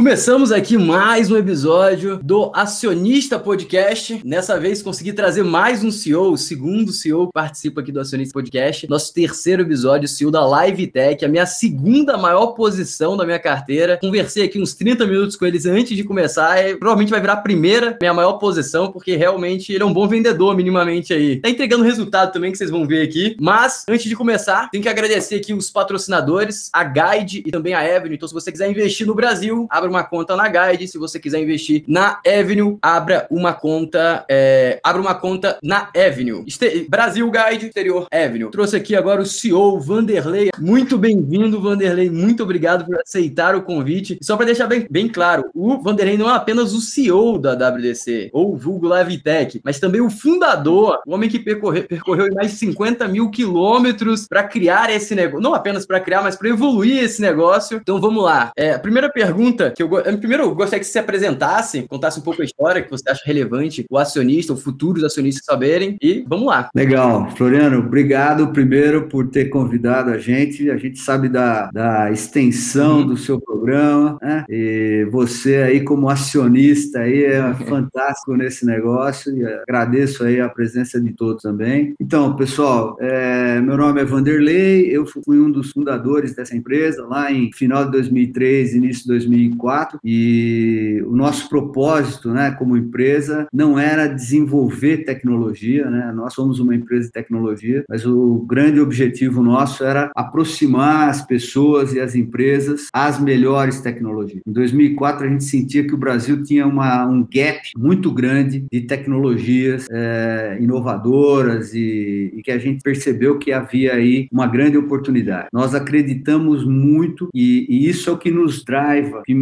Começamos aqui mais um episódio do Acionista Podcast. Nessa vez consegui trazer mais um CEO, o segundo CEO que participa aqui do Acionista Podcast. Nosso terceiro episódio, CEO da Live Tech, a minha segunda maior posição da minha carteira. Conversei aqui uns 30 minutos com eles antes de começar e provavelmente vai virar a primeira minha maior posição, porque realmente ele é um bom vendedor, minimamente aí. Tá entregando resultado também que vocês vão ver aqui. Mas, antes de começar, tenho que agradecer aqui os patrocinadores, a Guide e também a Avenue. Então, se você quiser investir no Brasil, abra uma conta na Guide. Se você quiser investir na Avenue, abra uma conta, é, abra uma conta na Avenue. Este Brasil Guide, exterior Avenue. Trouxe aqui agora o CEO Vanderlei. Muito bem-vindo, Vanderlei. Muito obrigado por aceitar o convite. Só para deixar bem, bem claro, o Vanderlei não é apenas o CEO da WDC ou vulgo Tech, mas também o fundador, o homem que percorreu, percorreu mais de 50 mil quilômetros para criar esse negócio. Não apenas para criar, mas para evoluir esse negócio. Então vamos lá. É, a primeira pergunta que eu primeiro eu gostaria que você se apresentasse, contasse um pouco a história que você acha relevante, o acionista, o futuro dos acionistas saberem. E vamos lá. Legal. Floriano, obrigado primeiro por ter convidado a gente. A gente sabe da, da extensão uhum. do seu programa, né? E você aí como acionista aí é fantástico nesse negócio e agradeço aí a presença de todos também. Então, pessoal, é, meu nome é Vanderlei, eu fui um dos fundadores dessa empresa lá em final de 2003, início de 2004 e o nosso propósito, né, como empresa, não era desenvolver tecnologia, né? Nós somos uma empresa de tecnologia, mas o grande objetivo nosso era aproximar as pessoas e as empresas às melhores tecnologias. Em 2004 a gente sentia que o Brasil tinha uma, um gap muito grande de tecnologias é, inovadoras e, e que a gente percebeu que havia aí uma grande oportunidade. Nós acreditamos muito e, e isso é o que nos drive, que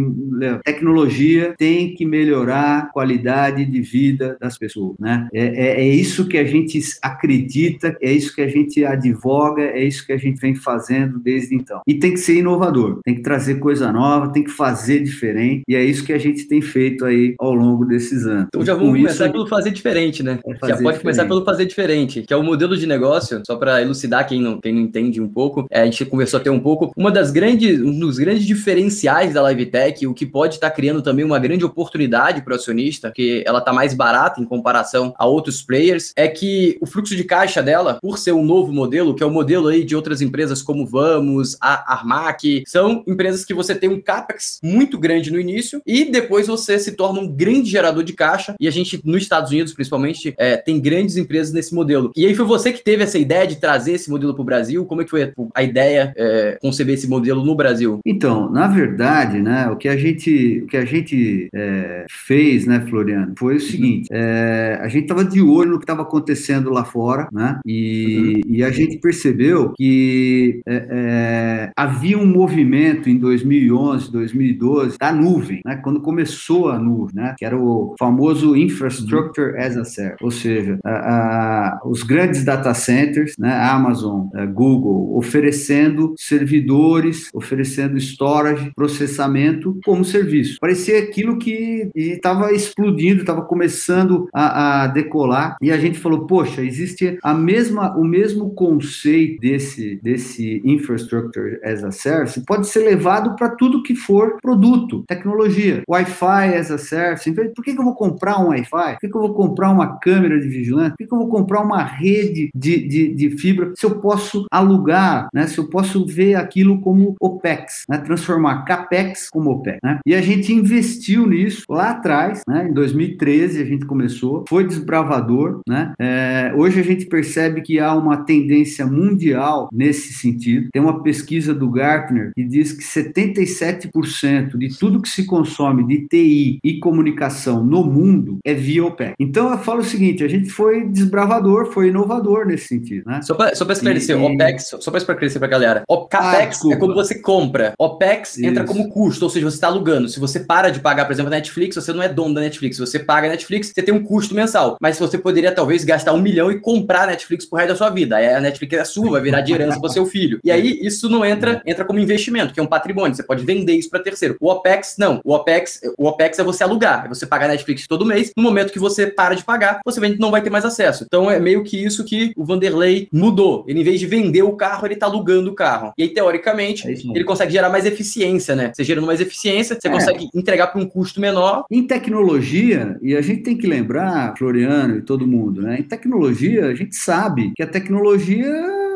tecnologia tem que melhorar a qualidade de vida das pessoas, né? É, é, é, isso que a gente acredita, é isso que a gente advoga, é isso que a gente vem fazendo desde então. E tem que ser inovador, tem que trazer coisa nova, tem que fazer diferente, e é isso que a gente tem feito aí ao longo desses anos. Então já vamos começar isso, pelo fazer diferente, né? É fazer já pode diferente. começar pelo fazer diferente, que é o modelo de negócio, só para elucidar quem não, quem não entende um pouco, é, a gente conversou até um pouco, uma das grandes, um dos grandes diferenciais da LiveTech, o que pode estar tá criando também uma grande oportunidade para o acionista, que ela está mais barata em comparação a outros players, é que o fluxo de caixa dela, por ser um novo modelo, que é o modelo aí de outras empresas como Vamos, a Armac, são empresas que você tem um capex muito grande no início e depois você se torna um grande gerador de caixa. E a gente, nos Estados Unidos, principalmente, é, tem grandes empresas nesse modelo. E aí foi você que teve essa ideia de trazer esse modelo para o Brasil? Como é que foi a ideia é, conceber esse modelo no Brasil? Então, na verdade, né, o que a gente o que a gente é, fez, né, Floriano, foi o seguinte: é, a gente estava de olho no que estava acontecendo lá fora, né? E, uhum. e a gente percebeu que é, é havia um movimento em 2011, 2012 da nuvem, né? Quando começou a nuvem, né? Que era o famoso infrastructure uhum. as a service, ou seja, a, a, os grandes data centers, né? Amazon, a Google, oferecendo servidores, oferecendo storage, processamento como serviço. Parecia aquilo que estava explodindo, estava começando a, a, decolar. E a gente falou, poxa, existe a mesma, o mesmo conceito desse, desse infrastructure as a service pode ser levado para tudo que for produto, tecnologia, Wi-Fi as a service. Então, por que, que eu vou comprar um Wi-Fi? Por que, que eu vou comprar uma câmera de vigilância? Por que, que eu vou comprar uma rede de, de, de fibra se eu posso alugar, né? Se eu posso ver aquilo como OPEX, né? Transformar CAPEX como OPEX, né? E a gente investiu nisso lá atrás, né? Em 2013 a gente começou, foi desbravador, né? É, hoje a gente percebe que há uma tendência mundial nesse sentido. Tem uma pesquisa do Gartner que diz que 77% de tudo que se consome de TI e comunicação no mundo é via OPEC. Então eu falo o seguinte: a gente foi desbravador, foi inovador nesse sentido, né? Só para esclarecer, e, OPEX, só para esclarecer para a galera, o CAPEX ah, é quando você compra, OPEX Isso. entra como custo, ou seja, você está alugando. Se você para de pagar, por exemplo, a Netflix, você não é dono da Netflix. Se você paga a Netflix, você tem um custo mensal. Mas você poderia talvez gastar um milhão e comprar a Netflix por resto da sua vida. Aí a Netflix é sua, vai virar de herança para seu filho. E aí isso não entra, entra como investimento, que é um patrimônio. Você pode vender isso para terceiro. O OPEX, não. O OPEX, o OPEX é você alugar, é você pagar a Netflix todo mês. No momento que você para de pagar, você não vai ter mais acesso. Então é meio que isso que o Vanderlei mudou. Ele, em vez de vender o carro, ele tá alugando o carro. E aí, teoricamente, é ele consegue gerar mais eficiência, né? Você gerando mais eficiência eficiência, você é. consegue entregar para um custo menor. Em tecnologia, e a gente tem que lembrar, Floriano e todo mundo, né? Em tecnologia, a gente sabe que a tecnologia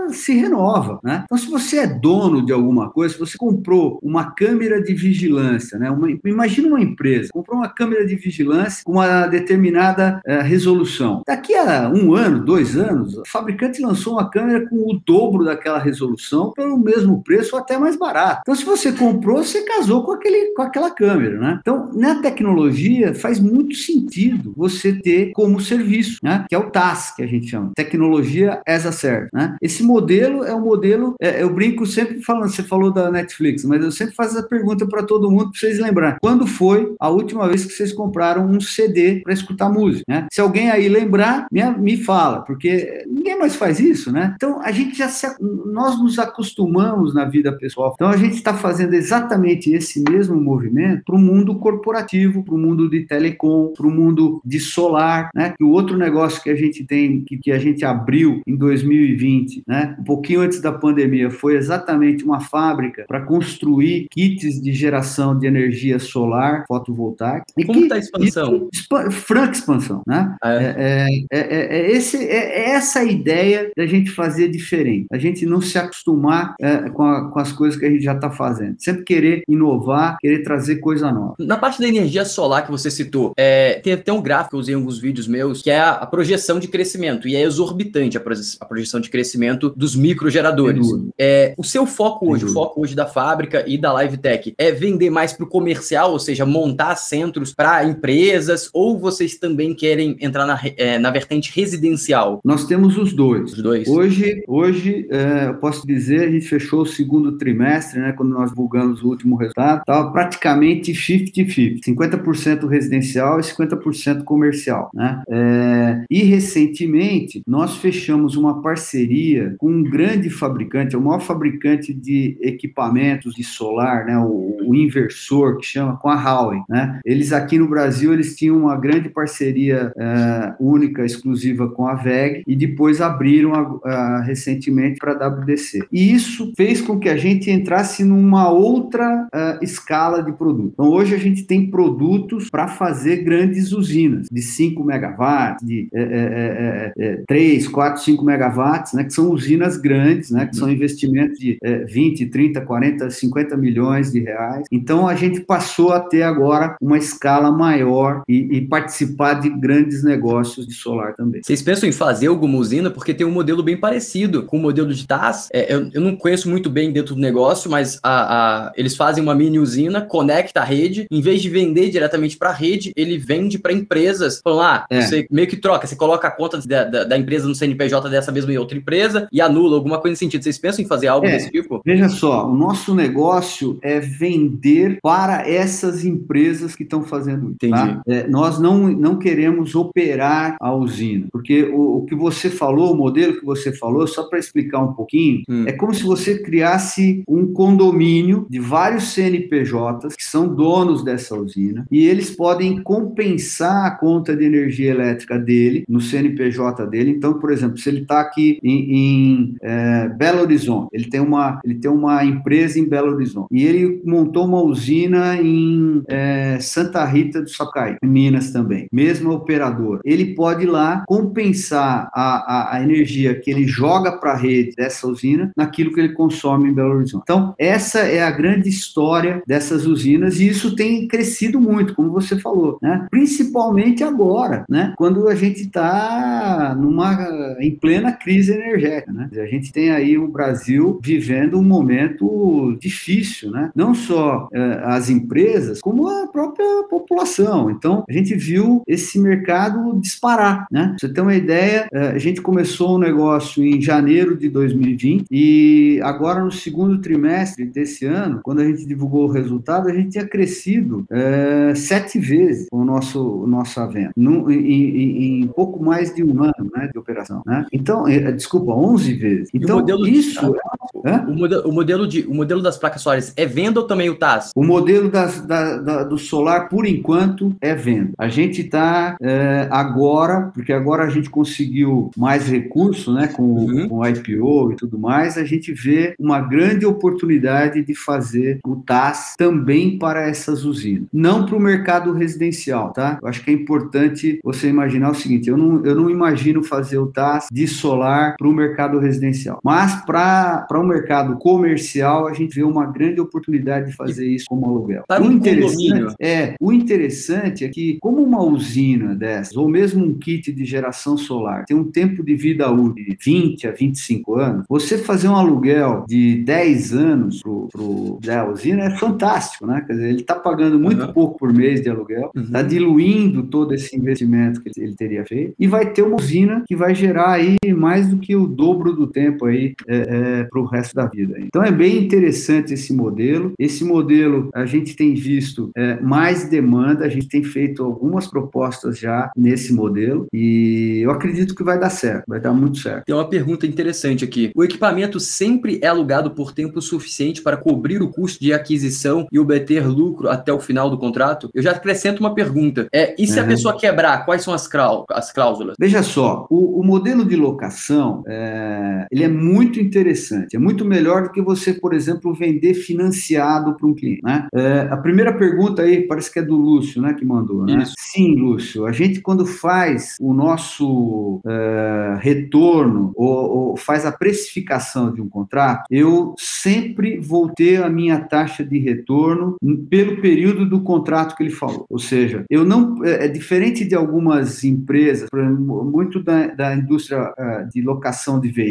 se renova, né? Então, se você é dono de alguma coisa, se você comprou uma câmera de vigilância, né? Uma, imagina uma empresa, comprou uma câmera de vigilância com uma determinada uh, resolução. Daqui a um ano, dois anos, o fabricante lançou uma câmera com o dobro daquela resolução pelo mesmo preço ou até mais barato. Então, se você comprou, você casou com, aquele, com aquela câmera, né? Então, na tecnologia, faz muito sentido você ter como serviço, né? Que é o TAS, que a gente chama, Tecnologia as a Service, né? Esse modelo é um modelo, é, eu brinco sempre falando, você falou da Netflix, mas eu sempre faço essa pergunta para todo mundo, para vocês lembrarem. Quando foi a última vez que vocês compraram um CD para escutar música? Né? Se alguém aí lembrar, me, me fala, porque ninguém mais faz isso, né? Então, a gente já se, nós nos acostumamos na vida pessoal. Então, a gente está fazendo exatamente esse mesmo movimento para o mundo corporativo, para o mundo de telecom, para o mundo de solar, né? Que o outro negócio que a gente tem, que, que a gente abriu em 2020, né? Um pouquinho antes da pandemia, foi exatamente uma fábrica para construir kits de geração de energia solar fotovoltaica. E Como está a expansão? Expa franca expansão, né? Ah, é. É, é, é, é, esse, é, essa a ideia da gente fazer diferente. A gente não se acostumar com, a, com, as coisas que a gente já está fazendo. Sempre querer inovar, querer trazer coisa nova. Na parte da energia solar que você citou, tem até um gráfico que eu usei em alguns vídeos meus, que é a, a projeção de crescimento. E é exorbitante a, proje a projeção de crescimento dos microgeradores. É, o seu foco hoje, o foco hoje da fábrica e da Live Tech, é vender mais para o comercial, ou seja, montar centros para empresas, ou vocês também querem entrar na, é, na vertente residencial? Nós temos os dois. Os dois. Hoje, hoje é, eu posso dizer, a gente fechou o segundo trimestre, né, quando nós divulgamos o último resultado, estava praticamente 50-50, 50% residencial e 50% comercial. Né? É, e recentemente, nós fechamos uma parceria com um grande fabricante, é o maior fabricante de equipamentos de solar, né, o, o inversor, que chama, com a Huawei. Né? Eles aqui no Brasil, eles tinham uma grande parceria é, única, exclusiva com a VEG, e depois abriram a, a, recentemente para a WDC. E isso fez com que a gente entrasse numa outra uh, escala de produto. Então, hoje a gente tem produtos para fazer grandes usinas, de 5 megawatts, de é, é, 3, 4, 5 megawatts, né, que são usinas usinas grandes, né, que são investimentos de é, 20, 30, 40, 50 milhões de reais. Então, a gente passou a ter agora uma escala maior e, e participar de grandes negócios de solar também. Vocês pensam em fazer alguma usina? Porque tem um modelo bem parecido com o modelo de TAS. É, eu, eu, não conheço muito bem dentro do negócio, mas a, a, eles fazem uma mini usina, conecta a rede, em vez de vender diretamente para a rede, ele vende para empresas. Falando, ah, é. você meio que troca, você coloca a conta da, da, da empresa no CNPJ dessa mesma e outra empresa e anula alguma coisa nesse sentido. Vocês pensam em fazer algo é, desse tipo? Veja só, o nosso negócio é vender para essas empresas que estão fazendo isso. Tá? Entendi. Tá? É, nós não, não queremos operar a usina, porque o, o, que você falou, o modelo que você falou, só para explicar um pouquinho, hum. é como se você criasse um condomínio de vários CNPJs que são donos dessa usina e eles podem compensar a conta de energia elétrica dele no CNPJ dele. Então, por exemplo, se ele está aqui em, em é, Belo Horizonte. Ele tem, uma, ele tem uma empresa em Belo Horizonte. E ele montou uma usina em é, Santa Rita do Sapucaí, em Minas também. Mesma operadora. Ele pode ir lá compensar a, a, a energia que ele joga para a rede dessa usina naquilo que ele consome em Belo Horizonte. Então, essa é a grande história dessas usinas e isso tem crescido muito, como você falou, né? principalmente agora, né? quando a gente está em plena crise energética. Né? A gente tem aí o Brasil vivendo um momento difícil, né? Não só eh, as empresas, como a própria população. Então, a gente viu esse mercado disparar, né? Pra você ter uma ideia, eh, a gente começou o um negócio em janeiro de 2020 e agora no segundo trimestre desse ano, quando a gente divulgou o resultado, a gente tinha crescido eh, sete vezes o nosso, nossa venda, num, em, em, em, pouco mais de um ano né, de operação. Né? Então, desculpa, 11 12 vezes. Então, modelo isso. De, é, o, modelo, o, modelo de, o modelo das placas solares é venda ou também o TAS? O modelo das, da, da, do solar, por enquanto, é venda. A gente está é, agora, porque agora a gente conseguiu mais recursos, né, com, uhum. com o IPO e tudo mais, a gente vê uma grande oportunidade de fazer o TAS também para essas usinas. Não para o mercado residencial, tá? Eu acho que é importante você imaginar o seguinte: eu não, eu não imagino fazer o TAS de solar para o mercado residencial, mas para o mercado comercial, a gente vê uma grande oportunidade de fazer isso como aluguel. Para o interessante é, o interessante é que, como uma usina dessas, ou mesmo um kit de geração solar, tem um tempo de vida útil de 20 a 25 anos, você fazer um aluguel de 10 anos para a usina é fantástico, né? Quer dizer, ele está pagando muito uhum. pouco por mês de aluguel, está uhum. diluindo todo esse investimento que ele teria feito, e vai ter uma usina que vai gerar aí mais do que o dobro do tempo aí é, é, para o resto da vida. Então é bem interessante esse modelo. Esse modelo a gente tem visto é, mais demanda, a gente tem feito algumas propostas já nesse modelo e eu acredito que vai dar certo, vai dar muito certo. Tem uma pergunta interessante aqui. O equipamento sempre é alugado por tempo suficiente para cobrir o custo de aquisição e obter lucro até o final do contrato? Eu já acrescento uma pergunta. É, e se a pessoa quebrar, quais são as, as cláusulas? Veja só, o, o modelo de locação é, ele é muito interessante. É muito melhor do que você, por exemplo, vender financiado para um cliente. Né? É, a primeira pergunta aí parece que é do Lúcio, né, que mandou. Né? Sim, Lúcio. A gente quando faz o nosso é, retorno ou, ou faz a precificação de um contrato, eu sempre vou ter a minha taxa de retorno pelo período do contrato que ele falou. Ou seja, eu não é, é diferente de algumas empresas, exemplo, muito da, da indústria uh, de locação de veículos,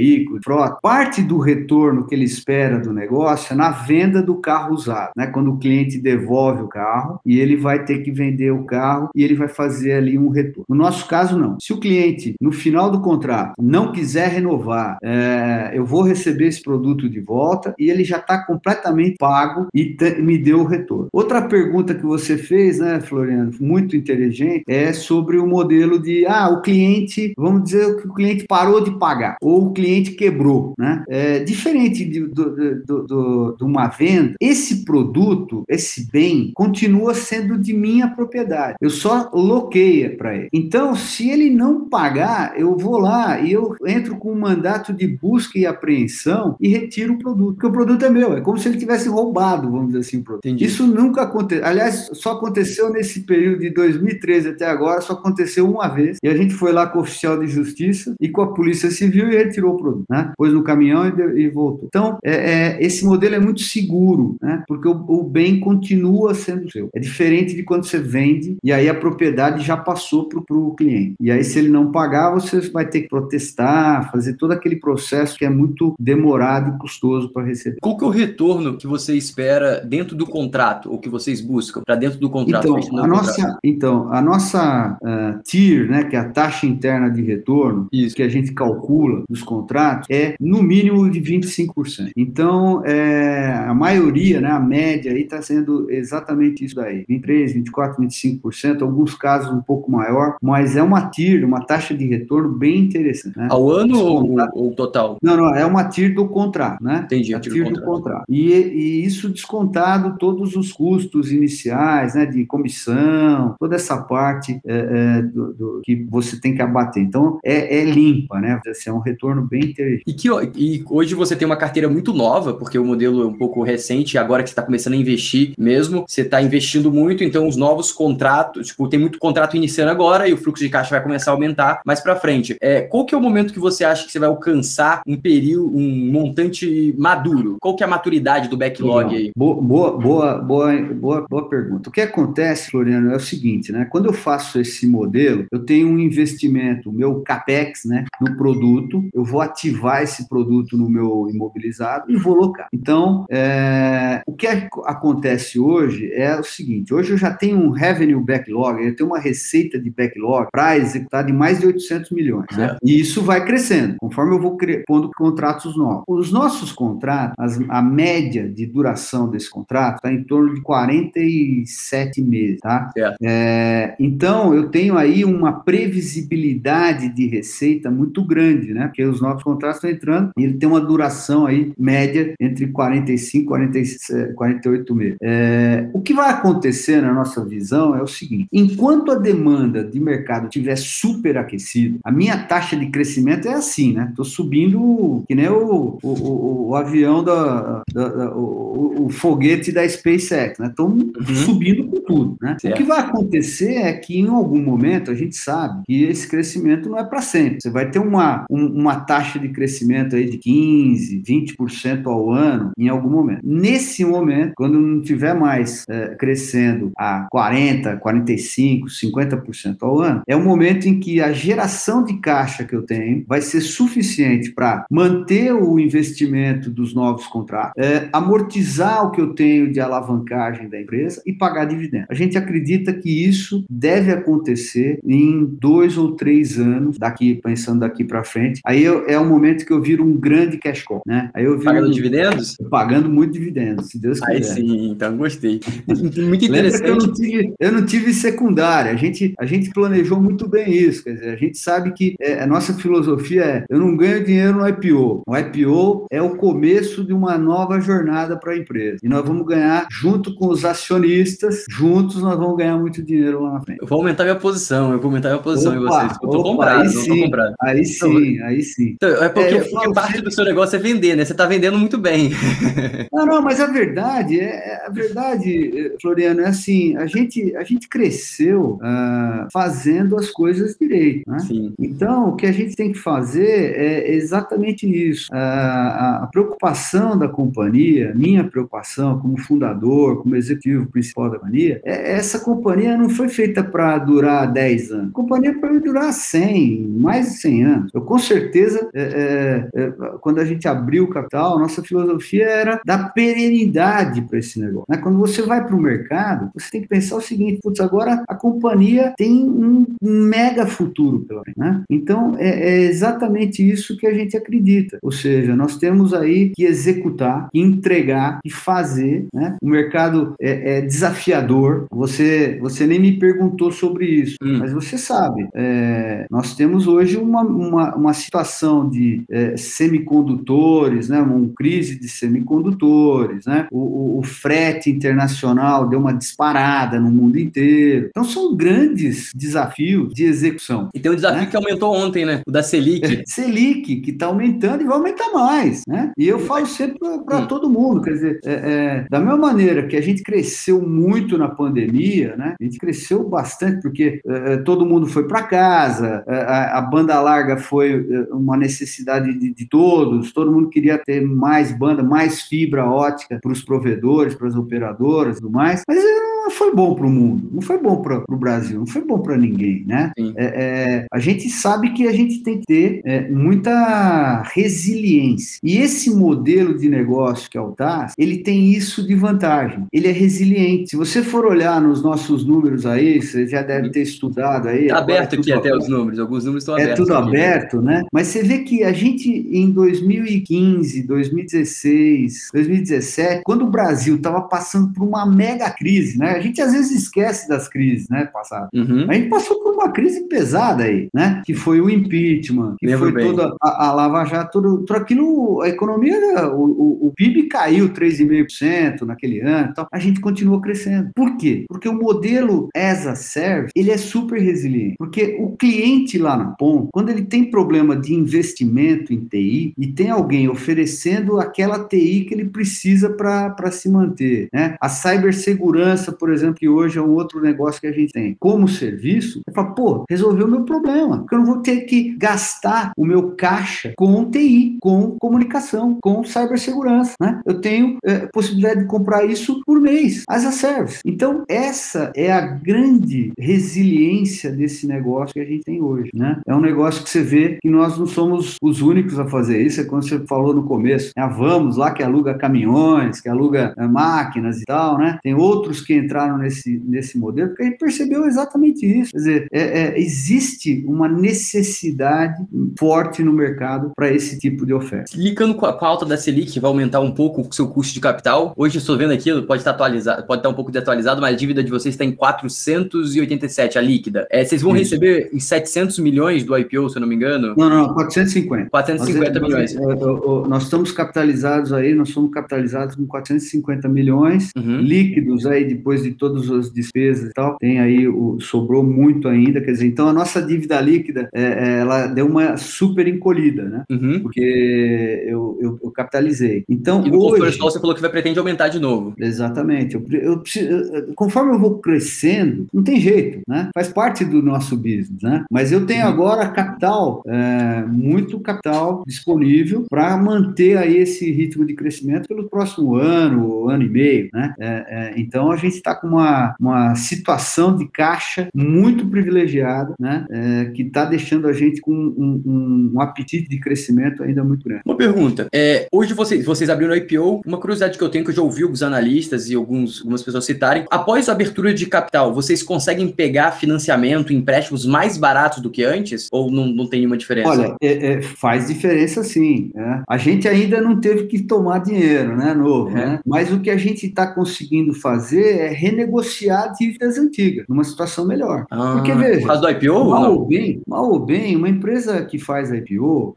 frota, parte do retorno que ele espera do negócio é na venda do carro usado, né? Quando o cliente devolve o carro e ele vai ter que vender o carro e ele vai fazer ali um retorno. No nosso caso, não. Se o cliente, no final do contrato, não quiser renovar, é, eu vou receber esse produto de volta e ele já está completamente pago e me deu o retorno. Outra pergunta que você fez, né, Floriano, muito inteligente, é sobre o modelo de, ah, o cliente, vamos dizer que o cliente parou de pagar ou o cliente quebrou, né? É, diferente de, do, do, do, de uma venda, esse produto, esse bem, continua sendo de minha propriedade. Eu só loqueia para ele. Então, se ele não pagar, eu vou lá e eu entro com um mandato de busca e apreensão e retiro o produto, porque o produto é meu. É como se ele tivesse roubado, vamos dizer assim, o produto. Entendi. Isso nunca aconteceu. Aliás, só aconteceu nesse período de 2013 até agora, só aconteceu uma vez. E a gente foi lá com o oficial de justiça e com a polícia civil e retirou o produto, né? Pôs no caminhão e, e voltou. Então, é, é, esse modelo é muito seguro, né? Porque o, o, bem continua sendo seu. É diferente de quando você vende e aí a propriedade já passou para o cliente. E aí, se ele não pagar, você vai ter que protestar, fazer todo aquele processo que é muito demorado e custoso para receber. Qual que é o retorno que você espera dentro do contrato, ou que vocês buscam para dentro do contrato? Então, a nossa, então, a nossa uh, tier, né, que é a taxa interna de retorno, isso. que a gente calcula dos contratos, é no mínimo de 25%. Então, é, a maioria, né, a média aí está sendo exatamente isso daí, 23, 24, 25%, alguns casos um pouco maior, mas é uma TIR, uma taxa de retorno bem interessante. Né? Ao ano ou, ou, total? Não, não, é uma TIR do contrato, né? Entendi, a TIR, do, do contrato. E, e, isso descontado todos os custos iniciais, né, de comissão, toda essa parte é, é, do, do, que você tem que abater. Então, é, é limpa, né? Assim, é um retorno bem interessante. E, que, e hoje você tem uma carteira muito nova, porque o modelo é um pouco recente, agora que você está começando a investir mesmo, você está investindo muito, então os novos contratos, tipo, tem muito contrato iniciando agora e o fluxo de caixa vai começar a aumentar mais para frente. É, qual que é o momento que você acha que você vai alcançar um período, um montante maduro? Qual que é a maturidade do backlog aí? Boa, boa, boa, boa, boa pergunta. O que acontece, Floriano, é o seguinte, né? Quando eu faço esse modelo, eu tenho um investimento, o meu capex, né, no produto, eu vou ativar esse produto no meu imobilizado e vou locar. Então, é, o que acontece hoje é o seguinte: hoje eu já tenho um revenue backlog, eu tenho uma receita de backlog para executar de mais de 800 milhões, né? E isso vai crescendo conforme eu vou pondo contratos novos. Os nossos contratos, as, a média de duração desse contrato está em torno de 47 meses, tá? É, então, eu tenho aí uma previsibilidade de receita muito grande, né? Porque os, novos contratos estão entrando e ele tem uma duração aí média entre 45 e 48 meses. É, o que vai acontecer na nossa visão é o seguinte: enquanto a demanda de mercado estiver superaquecida, a minha taxa de crescimento é assim, né? Estou subindo que nem o, o, o, o avião da, da, da o, o, foguete da SpaceX, né? Estou uhum. subindo com tudo, né? O que vai acontecer é que em algum momento a gente sabe que esse crescimento não é para sempre. Você vai ter uma, um, uma taxa de crescimento aí de 15, 20% ao ano em algum momento. Nesse momento, quando não tiver mais é, crescendo a 40, 45, 50% ao ano, é o momento em que a geração de caixa que eu tenho vai ser suficiente para manter o investimento dos novos contratos, é, amortizar o que eu tenho de alavancagem da empresa e pagar dividendo. A gente acredita que isso deve acontecer em dois ou três anos, daqui pensando daqui para frente. Aí eu, é o momento que eu viro um grande cash call, né? Aí eu viro pagando um, dividendos? Pagando muito dividendos, se Deus quiser. Aí sim, então gostei. muito interessante. Eu não, tive, eu não tive secundária. A gente, a gente planejou muito bem isso. Quer dizer, a gente sabe que é, a nossa filosofia é: eu não ganho dinheiro no IPO. O IPO é o começo de uma nova jornada para a empresa. E nós vamos ganhar junto com os acionistas, juntos nós vamos ganhar muito dinheiro lá na frente. Eu vou aumentar minha posição, eu vou aumentar minha posição opa, em vocês. Eu tô opa, comprado, aí sim, comprado. Aí sim, aí sim. Então, é porque, é, porque parte do seu negócio é vender, né? Você tá vendendo muito bem. Não, não, mas a verdade, é, é, a verdade, Floriano, é assim, a gente, a gente cresceu uh, fazendo as coisas direito, né? Sim. Então, o que a gente tem que fazer é exatamente isso. Uh, a, preocupação da companhia, minha preocupação como fundador, como executivo principal da companhia, é, essa companhia não foi feita para durar 10 anos. A companhia pode durar 100, mais de 100 anos. Eu, com certeza, é, é, é, quando a gente abriu o capital, nossa filosofia era dar perenidade para esse negócio. Né? Quando você vai para o mercado, você tem que pensar o seguinte: putz, agora a companhia tem um mega futuro pela frente. Né? Então, é, é exatamente isso que a gente acredita. Ou seja, nós temos aí que executar, que entregar, que fazer. Né? O mercado é, é desafiador. Você, você nem me perguntou sobre isso, hum. mas você sabe, é, nós temos hoje uma, uma, uma situação de é, semicondutores, né, uma crise de semicondutores, né, o, o, o, frete internacional deu uma disparada no mundo inteiro. Então são grandes desafios de execução. E tem um desafio né? que aumentou ontem, né, o da Selic. É, Selic, que está aumentando e vai aumentar mais, né? E eu falo sempre para hum. todo mundo, quer dizer, é, é, da mesma maneira que a gente cresceu muito na pandemia, né? A gente cresceu bastante porque é, é, todo mundo foi para casa, a, a banda larga foi uma necessidade de, de, todos, todo mundo queria ter mais banda, mais fibra ótica para os provedores, para as operadoras e tudo mais, mas não foi bom para o mundo, não foi bom para o Brasil, não foi bom para ninguém, né? É, é, a gente sabe que a gente tem que ter é, muita resiliência. E esse modelo de negócio que é o TAS, ele tem isso de vantagem. Ele é resiliente. Se você for olhar nos nossos números aí, você já deve ter estudado aí. Está aberto aqui até os números, alguns números estão abertos. É tudo aqui. aberto, né? Mas você vê que a gente em 2015, 2016, 2017, quando o Brasil estava passando por uma mega crise, né? A gente às vezes esquece das crises, né, passadas. Uhum. A gente passou por uma crise pesada aí, né? Que foi o impeachment, que Lembro foi bem. toda a, a Lava Jato, tudo, tudo aquilo, a economia, o, o, o PIB caiu 3,5% naquele ano, então a gente continuou crescendo. Por quê? Porque o modelo as a service, ele é super resiliente, porque o cliente lá na ponta, quando ele tem problema de investimento em TI e tem alguém oferecendo aquela TI que ele precisa para se manter, né? A cibersegurança, por exemplo, que hoje é um outro negócio que a gente tem como serviço, é falar, pô, resolveu o meu problema, porque eu não vou ter que gastar o meu caixa com TI, com comunicação, com cibersegurança, né? Eu tenho é, possibilidade de comprar isso por mês, as a service. Então, essa é a grande resiliência desse negócio que a gente tem hoje, né? É um negócio que você vê que nós não somos os únicos a fazer isso, é quando você falou no começo, é a Vamos lá que aluga caminhões, que aluga é, máquinas e tal, né? Tem outros que entraram nesse, nesse modelo porque a gente percebeu exatamente isso. Quer dizer, é, é, existe uma necessidade forte no mercado para esse tipo de oferta. Ligando com a, com a alta da Selic, vai aumentar um pouco o seu custo de capital. Hoje estou vendo aqui, pode estar atualizado, pode estar um pouco desatualizado, mas a dívida de vocês está em 487, a líquida. É, vocês vão isso. receber 700 milhões do IPO, se eu não me engano? Não, não, 450. 450 nós, milhões. Nós, nós, estamos capitalizados aí, nós somos capitalizados com 450 milhões uhum. líquidos aí, depois de todas as despesas e tal. Tem aí, o, sobrou muito ainda, quer dizer, então a nossa dívida líquida, é, é, ela deu uma super encolhida, né? Uhum. Porque eu, eu, eu, capitalizei. Então, e no hoje... você falou que vai pretende aumentar de novo. Exatamente. Eu, eu, eu, conforme eu vou crescendo, não tem jeito, né? Faz parte do nosso business, né? Mas eu tenho uhum. agora capital, é, muito capital disponível para manter aí esse ritmo de crescimento pelo próximo ano, ano e meio, né? É, é, então a gente está com uma, uma situação de caixa muito privilegiada, né? É, que está deixando a gente com um, um, um, apetite de crescimento ainda muito grande. Uma pergunta: é, hoje vocês, vocês abriram o IPO, uma curiosidade que eu tenho que eu já ouvi alguns analistas e alguns, algumas pessoas citarem, após a abertura de capital, vocês conseguem pegar financiamento, empréstimos mais baratos do que antes? Ou não, não tem nenhuma diferença? Olha, é, é, faz diferença sim. Né? A gente ainda não teve que tomar dinheiro, né, novo, é. né? Mas o que a gente está conseguindo fazer é renegociar dívidas antigas, numa situação melhor. Ah, Porque, veja... Por causa do IPO? Mal ou, bem, mal ou bem, uma empresa que faz IPO,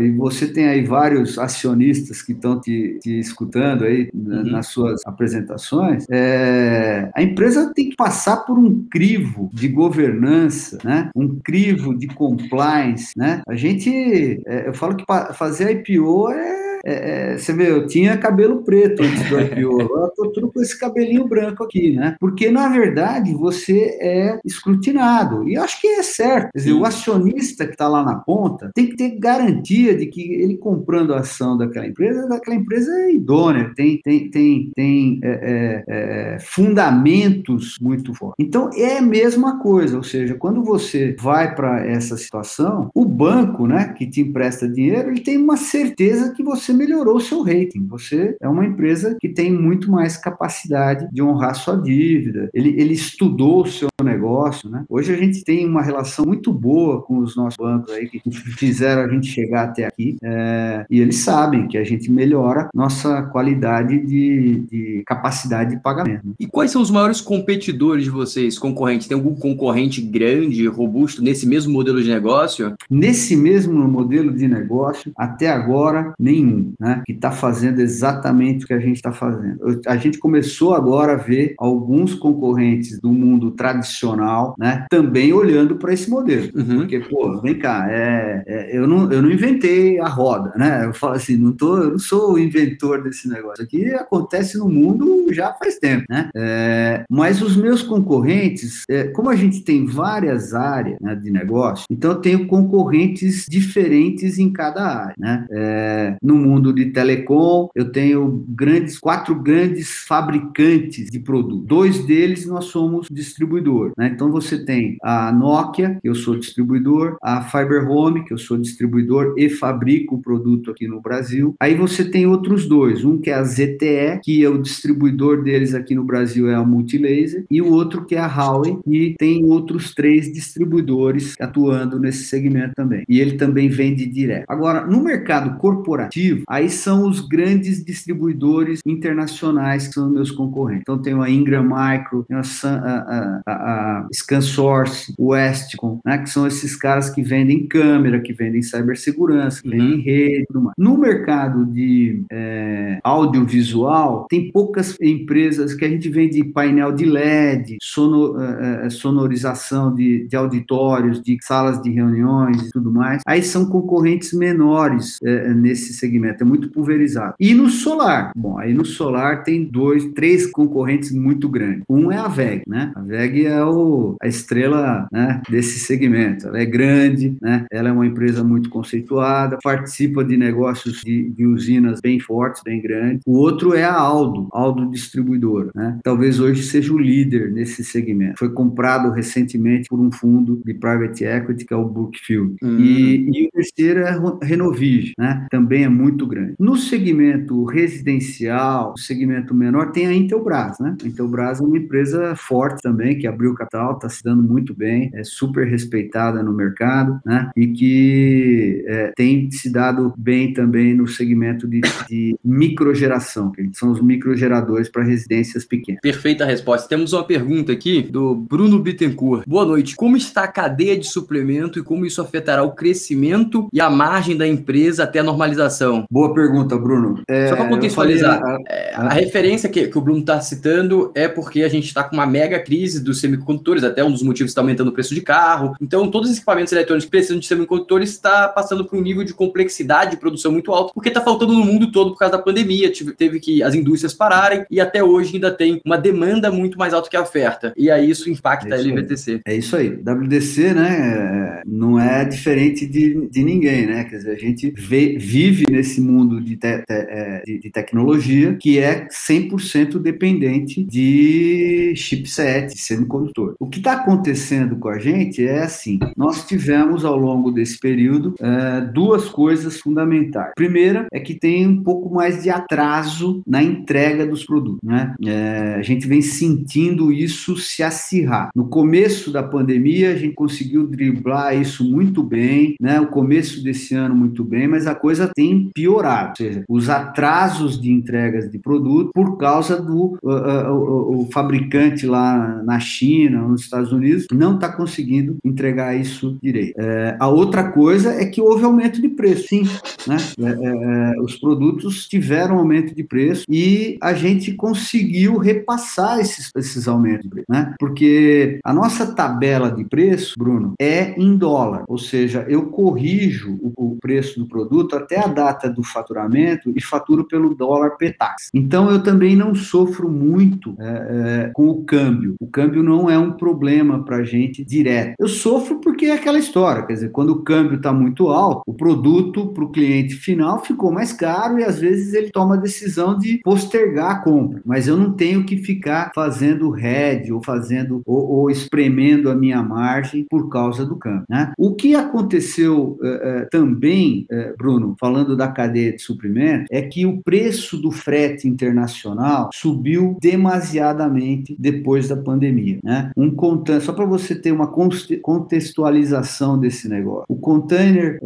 e você tem aí vários acionistas que estão te, te, escutando aí uhum. nas suas apresentações, é, a empresa tem que passar por um crivo de governança, né? um crivo de compliance. Né? A gente, é, eu falo que fazer IPO é é, você vê, eu tinha cabelo preto antes do IPO, agora estou tudo com esse cabelinho branco aqui, né? Porque, na verdade, você é escrutinado. E acho que é certo. Quer dizer, o acionista que está lá na ponta tem que ter garantia de que ele comprando a ação daquela empresa, daquela empresa é idônea, tem, tem, tem, tem é, é, é, fundamentos muito fortes. Então, é a mesma coisa, ou seja, quando você vai para essa situação, o banco, né, que te empresta dinheiro, ele tem uma certeza que você melhorou o seu rating. Você é uma empresa que tem muito mais capacidade de honrar sua dívida. Ele, ele estudou o seu negócio, né? Hoje a gente tem uma relação muito boa com os nossos bancos aí que fizeram a gente chegar até aqui é, e eles sabem que a gente melhora nossa qualidade de, de capacidade de pagamento. Né? E quais são os maiores competidores de vocês, concorrentes? Tem algum concorrente grande, robusto nesse mesmo modelo de negócio? Nesse mesmo modelo de negócio, até agora nenhum né, que está fazendo exatamente o que a gente está fazendo. A gente começou agora a ver alguns concorrentes do mundo tradicional, né, também olhando para esse modelo, uhum. porque pô, vem cá, é, é, eu, não, eu não inventei a roda, né? Eu falo assim, não tô, eu não sou o inventor desse negócio aqui, acontece no mundo já faz tempo, né? É, mas os meus concorrentes, é, como a gente tem várias áreas né, de negócio, então eu tenho concorrentes diferentes em cada área, né? É, no mundo mundo de telecom, eu tenho grandes, quatro grandes fabricantes de produtos. Dois deles nós somos distribuidor. Né? Então você tem a Nokia, que eu sou distribuidor, a Fiber Home, que eu sou distribuidor e fabrico o produto aqui no Brasil. Aí você tem outros dois, um que é a ZTE, que é o distribuidor deles aqui no Brasil é a Multilaser, e o outro que é a Huawei, e tem outros três distribuidores atuando nesse segmento também. E ele também vende direto. Agora, no mercado corporativo, Aí são os grandes distribuidores internacionais que são meus concorrentes. Então tem a Ingram Micro, tem a, a, a, a ScanSource, o Westcom, né, que são esses caras que vendem câmera, que vendem cibersegurança, que uhum. vendem rede, tudo mais. No mercado de é, audiovisual, tem poucas empresas que a gente vende painel de LED, sono, é, é, sonorização de, de auditórios, de salas de reuniões e tudo mais. Aí são concorrentes menores é, nesse segmento é muito pulverizado. E no solar? Bom, aí no solar tem dois, três concorrentes muito grandes. Um é a VEG, né? A VEG é o, a estrela né, desse segmento. Ela é grande, né? Ela é uma empresa muito conceituada, participa de negócios de, de usinas bem fortes, bem grandes. O outro é a Aldo, Aldo Distribuidora, né? Talvez hoje seja o líder nesse segmento. Foi comprado recentemente por um fundo de private equity que é o Brookfield. Hum. E, e o terceiro é a Renovige, né? Também é muito muito grande. No segmento residencial, segmento menor, tem a Intelbras, né? A Intelbras é uma empresa forte também, que abriu capital, está se dando muito bem, é super respeitada no mercado, né? E que é, tem se dado bem também no segmento de, de microgeração, que são os microgeradores para residências pequenas. Perfeita resposta. Temos uma pergunta aqui do Bruno Bittencourt. Boa noite. Como está a cadeia de suplemento e como isso afetará o crescimento e a margem da empresa até a normalização? Boa pergunta, Bruno. É, Só para contextualizar, falei, a, a, a, referência que, que o Bruno está citando é porque a gente está com uma mega crise dos semicondutores, até um dos motivos está aumentando o preço de carro. Então, todos os equipamentos eletrônicos que precisam de semicondutores está passando por um nível de complexidade de produção muito alto, porque está faltando no mundo todo por causa da pandemia. Teve que as indústrias pararem e até hoje ainda tem uma demanda muito mais alta que a oferta. E aí isso impacta é isso a LVTC. Aí. É isso aí. WDC, né, não é diferente de, de ninguém, né? Quer dizer, a gente vê, vive nesse mundo de, te, é, de, de tecnologia que é 100% dependente de chipset, semicondutor. O que está acontecendo com a gente é assim: nós tivemos ao longo desse período é, duas coisas fundamentais. Primeira é que tem um pouco mais de atraso na entrega dos produtos, né? É, a gente vem sentindo isso se acirrar. No começo da pandemia, a gente conseguiu driblar isso muito bem, né? O começo desse ano muito bem, mas a coisa tem piorado, ou seja, os atrasos de entregas de produto por causa do uh, uh, uh, o fabricante lá na China, nos Estados Unidos, não está conseguindo entregar isso direito. É, a outra coisa é que houve aumento de preço, sim, né? É, é, é os produtos tiveram aumento de preço e a gente conseguiu repassar esses, esses aumentos né? Porque a nossa tabela de preço, Bruno, é em dólar, ou seja, eu corrijo o, o preço do produto até a data do faturamento e faturo pelo dólar PETAX. Então eu também não sofro muito é, é, com o câmbio. O câmbio não é um problema para a gente direto. Eu sofro porque é aquela história, quer dizer, quando o câmbio está muito alto, o produto para o cliente final ficou mais caro e às vezes ele toma a decisão de postergar a compra. Mas eu não tenho que ficar fazendo head ou fazendo ou, ou espremendo a minha margem por causa do câmbio. Né? O que aconteceu uh, uh, também, uh, Bruno, falando da cadeia de suprimento, é que o preço do frete internacional subiu demasiadamente depois da pandemia. Né? Um container, só para você ter uma contextualização desse negócio, o container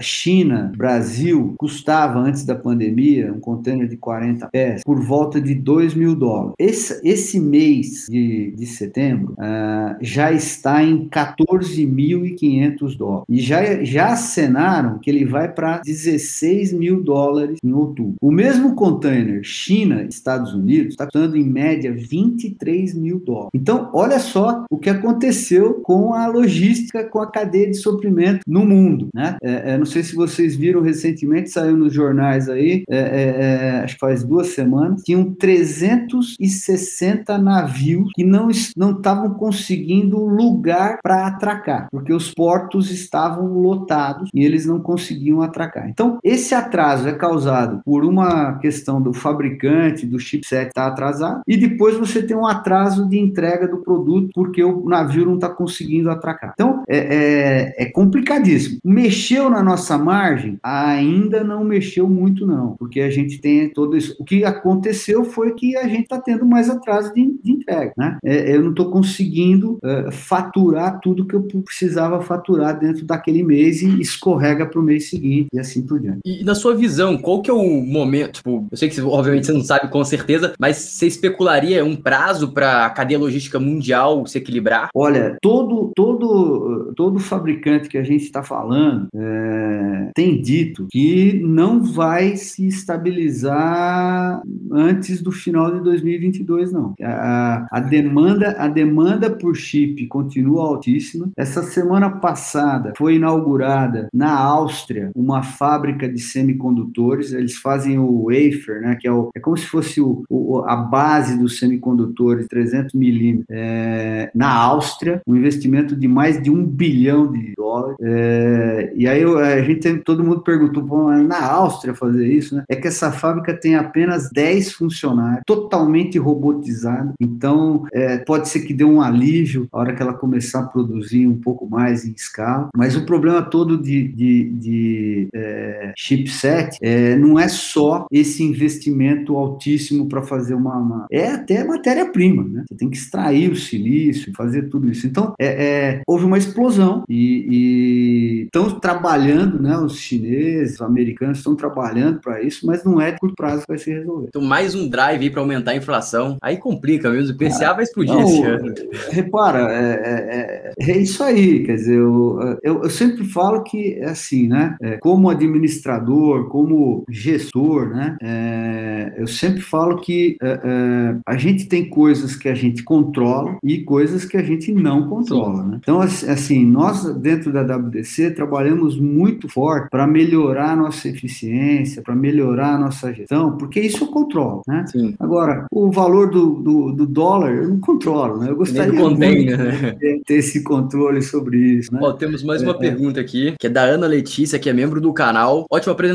China Brasil custava antes da pandemia um container de 40 pés por volta de 2 mil dólares. Esse, esse mês de, de setembro uh, já está em 14.500 dólares. E já, já acenaram que ele vai para 16 mil dólares em outubro. O mesmo container China, Estados Unidos, está custando em média 23 mil dólares. Então, olha só o que aconteceu com a logística, com a cadeia de suprimento no mundo. Né? É, é, não sei se vocês viram recentemente, saiu nos jornais aí, é, é, é acho que faz duas semanas, tinham 360 navios que não estavam conseguindo lugar para atracar, porque os portos estavam lotados e eles não conseguiam atracar. Então, esse atraso é causado por uma questão do fabricante, do chipset estar tá atrasado, e depois você tem um atraso de entrega do produto porque o navio não está conseguindo atracar. Então, é, é, é complicadíssimo. Mexeu na nossa margem? Ainda não mexeu muito, não, porque a gente tem todo isso. O que aconteceu foi que a gente está tendo mais atraso de, de entrega, né? É, eu não estou conseguindo uh, faturar tudo que eu precisava faturar dentro daquele mês e escorrega para o mês seguinte e assim por diante. E na sua visão, qual que é o momento? Tipo, eu sei que obviamente você não sabe com certeza, mas você especularia um prazo para a cadeia logística mundial se equilibrar? Olha, todo todo todo fabricante que a gente está falando é, tem dito que não vai se estabilizar antes do final de 2022, não. A, a demanda a demanda por chip continua altíssima. Essa semana passada foi inaugurada na Áustria uma fábrica de semicondutores. Eles fazem o wafer, né, que é, o, é como se fosse o, o, a base dos semicondutores, 300 milímetros, é, na Áustria, um investimento de mais de um bilhão de dólares. É, e aí a gente todo mundo perguntou, Pô, na Áustria fazer isso, né? É que essa fábrica tem apenas 10 funcionários, totalmente robotizada. Então é, pode ser que dê um alívio a hora que ela começar a produzir um pouco mais em escala. Mas o problema todo de, de, de é, chip chipset, é, não é só esse investimento altíssimo para fazer uma, uma, É até matéria-prima, né? Você tem que extrair o silício, fazer tudo isso. Então, é, é houve uma explosão e estão trabalhando, né? Os chineses, os americanos estão trabalhando para isso, mas não é de curto prazo que vai se resolver. Então, mais um drive para aumentar a inflação. Aí complica mesmo. O PCA ah, vai explodir não, esse ano. Repara, é, é, é, é, isso aí. Quer dizer, eu, eu, eu sempre falo que é assim, né? Como administrador, como gestor, né? É, eu sempre falo que é, a gente tem coisas que a gente controla e coisas que a gente não controla, né? Então, assim, nós dentro da WDC trabalhamos muito forte para melhorar a nossa eficiência, para melhorar a nossa gestão, porque isso eu controlo, né? Sim. Agora, o valor do, do, do, dólar eu não controlo, né? Eu gostaria contém, muito né? de ter esse controle sobre isso, né? Ó, temos mais uma é, pergunta aqui, que é da Ana Letícia, que é membro do canal. Ótima apresentação,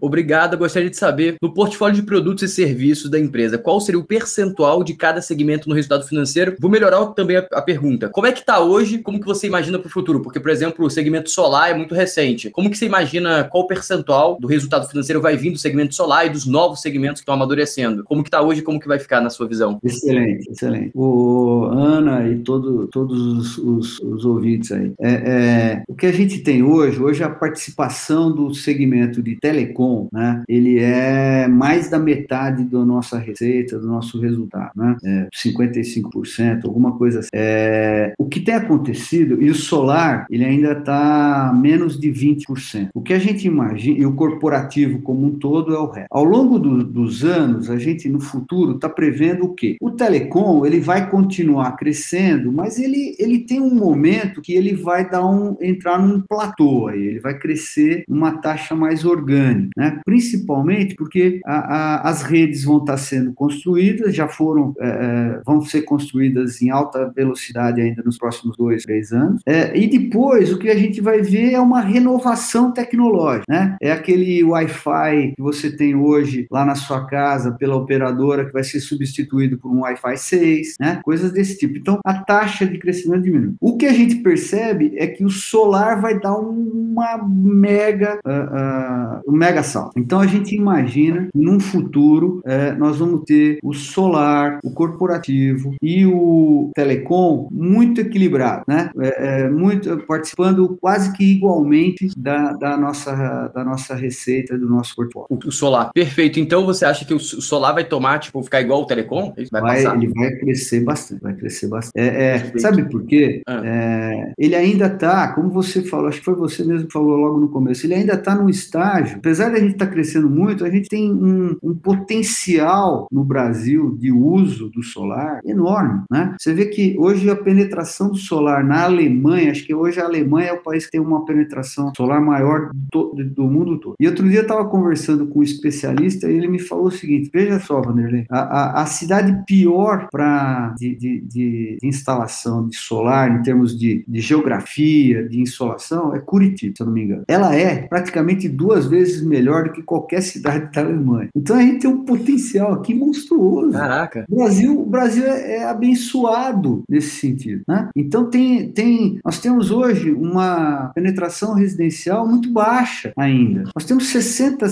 obrigada. Gostaria de saber, no portfólio de produtos e serviços da empresa, qual seria o percentual de cada segmento no resultado financeiro? Vou melhorar também a, a pergunta. Como é que está hoje? Como que você imagina para o futuro? Porque, por exemplo, o segmento solar é muito recente. Como que você imagina qual percentual do resultado financeiro vai vir do segmento solar e dos novos segmentos que estão amadurecendo? Como que está hoje? Como que vai ficar na sua visão? Excelente, excelente. O Ana e todo, todos os, os, os ouvintes aí. É, é, o que a gente tem hoje, hoje a participação do segmento de telecom, né, ele é mais da metade da nossa receita, do nosso resultado, né? É 55%, alguma coisa assim. É, o que tem acontecido, e o solar, ele ainda está menos de 20%. O que a gente imagina, e o corporativo como um todo é o resto. Ao longo do, dos anos, a gente no futuro está prevendo o quê? O telecom, ele vai continuar crescendo, mas ele, ele tem um momento que ele vai dar um, entrar num platô aí, ele vai crescer uma taxa mais orgânica, né? Principalmente porque a, a, as redes vão estar sendo construídas, já foram, é, é, vão ser construídas em alta velocidade ainda nos próximos dois, três anos, é, e depois o que a gente vai ver é uma renovação tecnológica, né? É aquele Wi-Fi que você tem hoje lá na sua casa pela operadora que vai ser substituído por um Wi-Fi 6, né? Coisas desse tipo. Então, a taxa de crescimento diminui. O que a gente percebe é que o solar vai dar uma mega, uh, uh, um mega. Então, a gente imagina, num futuro, uh, nós vamos ter o solar, o corporativo e o telecom muito equilibrado, né? É, é, muito participando quase que igualmente da, da, nossa, da nossa receita, do nosso portfólio. O, solar, perfeito. Então, você acha que o solar vai tomar, tipo, ficar igual o telecom? Vai, vai ele vai crescer bastante, vai crescer bastante. É, é sabe por quê? Ah. É, ele ainda está, como você falou, acho que foi você mesmo que falou logo no começo, ele ainda está num estágio, apesar de a gente estar tá crescendo muito, a gente tem um, um, potencial no Brasil de uso do solar enorme, né? Você vê que hoje a penetração do solar na Alemanha, acho que hoje a Alemanha é o país que tem uma penetração solar maior do, do mundo todo. E outro dia eu estava conversando com um especialista e ele me falou o seguinte, veja só, Vanderlei, a, a, a cidade pior para de, de, de, instalação de solar, em termos de, de geografia, de insolação, é Curitiba, se eu não me engano. Ela é praticamente duas vezes melhor do que qualquer cidade da Alemanha. Então a gente tem um potencial aqui monstruoso. Caraca. O Brasil, o Brasil é, é abençoado nesse sentido. Né? Então tem, tem, nós temos hoje uma penetração residencial muito baixa ainda. Nós temos 60,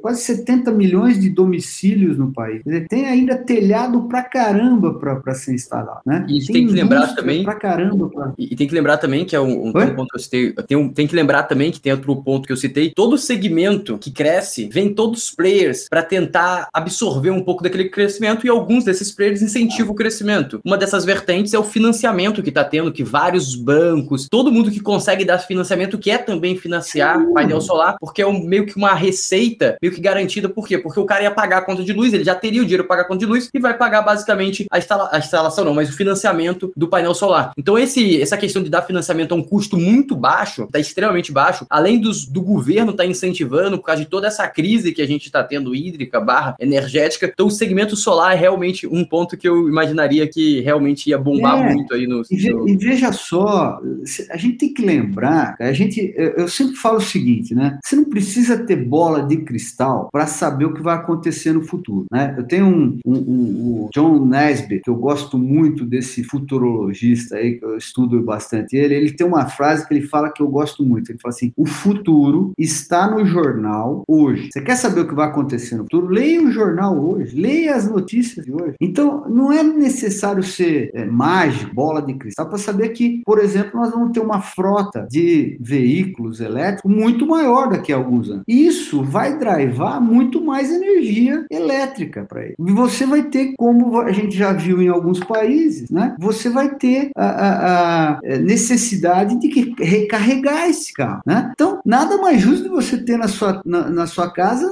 quase 70 milhões de domicílios no país. Tem ainda telhado pra caramba para ser instalado. Né? E tem, tem que lembrar também. Pra caramba pra... E, tem que lembrar também que é um, um, um ponto que eu citei. Tem, um, tem que lembrar também que tem outro ponto que eu citei. Todo segmento que cresce, vem todos os players para tentar absorver um pouco daquele crescimento e alguns desses players incentivam o crescimento. Uma dessas vertentes é o financiamento que está tendo, que vários bancos, todo mundo que consegue dar financiamento quer também financiar painel solar, porque é um, meio que uma receita meio que garantida. Por quê? Porque o cara ia pagar a conta de luz, ele já teria o dinheiro para pagar a conta de luz e vai pagar basicamente a, instala a instalação, não, mas o financiamento do painel solar. Então, esse, essa questão de dar financiamento a um custo muito baixo, está extremamente baixo, além dos, do governo estar tá incentivando por causa de toda essa crise que a gente está tendo hídrica, barra energética. Então, o segmento solar é realmente um ponto que eu imaginaria que realmente ia bombar é, muito aí no. E, e, veja só, a gente tem que lembrar, a gente, eu sempre falo o seguinte, né? Você não precisa ter bola de cristal para saber o que vai acontecer no futuro, né? Eu tenho um, um, um, um John Nesbitt, que eu gosto muito desse futurologista aí, que eu estudo bastante ele, ele tem uma frase que ele fala que eu gosto muito. Ele fala assim: o futuro está no no jornal hoje. Você quer saber o que vai acontecer no futuro? Leia o jornal hoje, leia as notícias de hoje. Então, não é necessário ser é, mágico, bola de cristal, para saber que, por exemplo, nós vamos ter uma frota de veículos elétricos muito maior daqui a alguns anos. Isso vai drivar muito mais energia elétrica para ele. E você vai ter, como a gente já viu em alguns países, né? Você vai ter a, a, a é, necessidade de recarregar esse carro, né? Então, nada mais justo de você ter na sua, na, na sua casa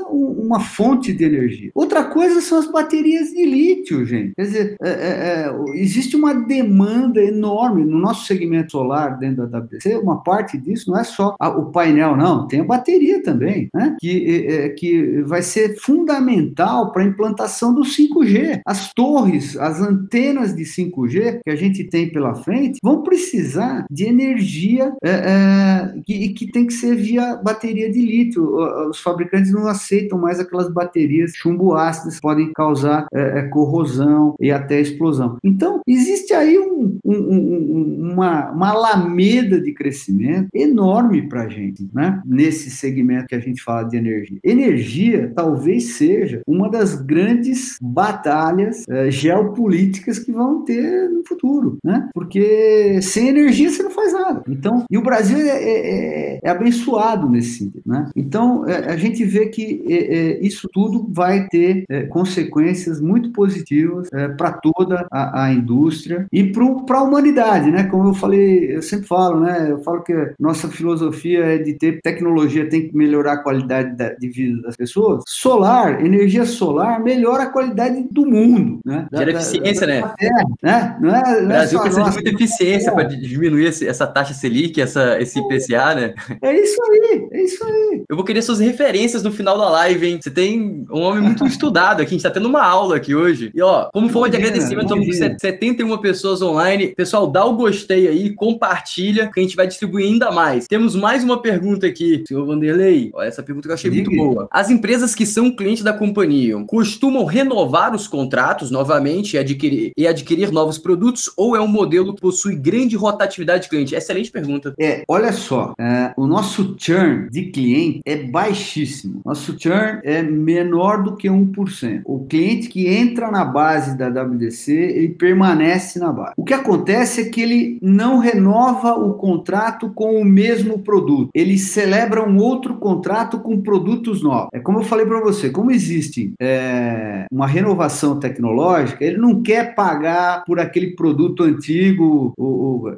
uma fonte de energia. Outra coisa são as baterias de lítio, gente. Quer dizer, é, é, é, existe uma demanda enorme no nosso segmento solar dentro da WDC. Uma parte disso não é só a, o painel, não, tem a bateria também, né? Que, é, é que vai ser fundamental para a implantação do 5G. As torres, as antenas de 5G que a gente tem pela frente vão precisar de energia é, que, que tem que ser via bateria de lítio. Os fabricantes não aceitam mais aquelas baterias chumbo ácidas podem causar é, é, corrosão e até explosão. Então, existe aí um, um, um, uma, uma alameda de crescimento enorme para a gente, né? nesse segmento que a gente fala de energia. Energia talvez seja uma das grandes batalhas é, geopolíticas que vão ter no futuro, né? porque sem energia você não faz nada. Então, e o Brasil é, é, é, é abençoado nesse sentido. Né? Então, é, a gente vê que é, isso tudo vai ter consequências muito positivas para toda a, a, indústria e para a humanidade, né? Como eu falei, eu sempre falo, né? Eu falo que nossa filosofia é de ter tecnologia, tem que melhorar a qualidade da, de vida das pessoas. Solar, energia solar, melhora a qualidade do mundo, né? Gera eficiência, da, da, né? Terra, né? Não é, o Brasil precisa de muita eficiência para diminuir essa taxa Selic, essa, esse IPCA, né? É isso aí, é isso aí. Eu vou querer suas referências no final da live, hein? Você tem um homem muito estudado aqui, a gente tá tendo uma aula aqui hoje. E ó, como forma de agradecimento, estamos com 71 pessoas online. Pessoal, dá o gostei aí, compartilha, que a gente vai distribuir ainda mais. Temos mais uma pergunta aqui, senhor Vanderlei. Olha, essa pergunta que eu achei muito boa. As empresas que são clientes da companhia costumam renovar os contratos novamente e adquirir, e adquirir novos produtos ou é um modelo que possui grande rotatividade de cliente? Excelente pergunta. É, olha só, é, o nosso churn de cliente é baixíssimo. Nosso churn é menor do que 1%. O cliente que entra na base da WDC, ele permanece na base. O que acontece é que ele não renova o contrato com o mesmo produto. Ele celebra um outro contrato com produtos novos. É como eu falei para você, como existe é, uma renovação tecnológica, ele não quer pagar por aquele produto antigo,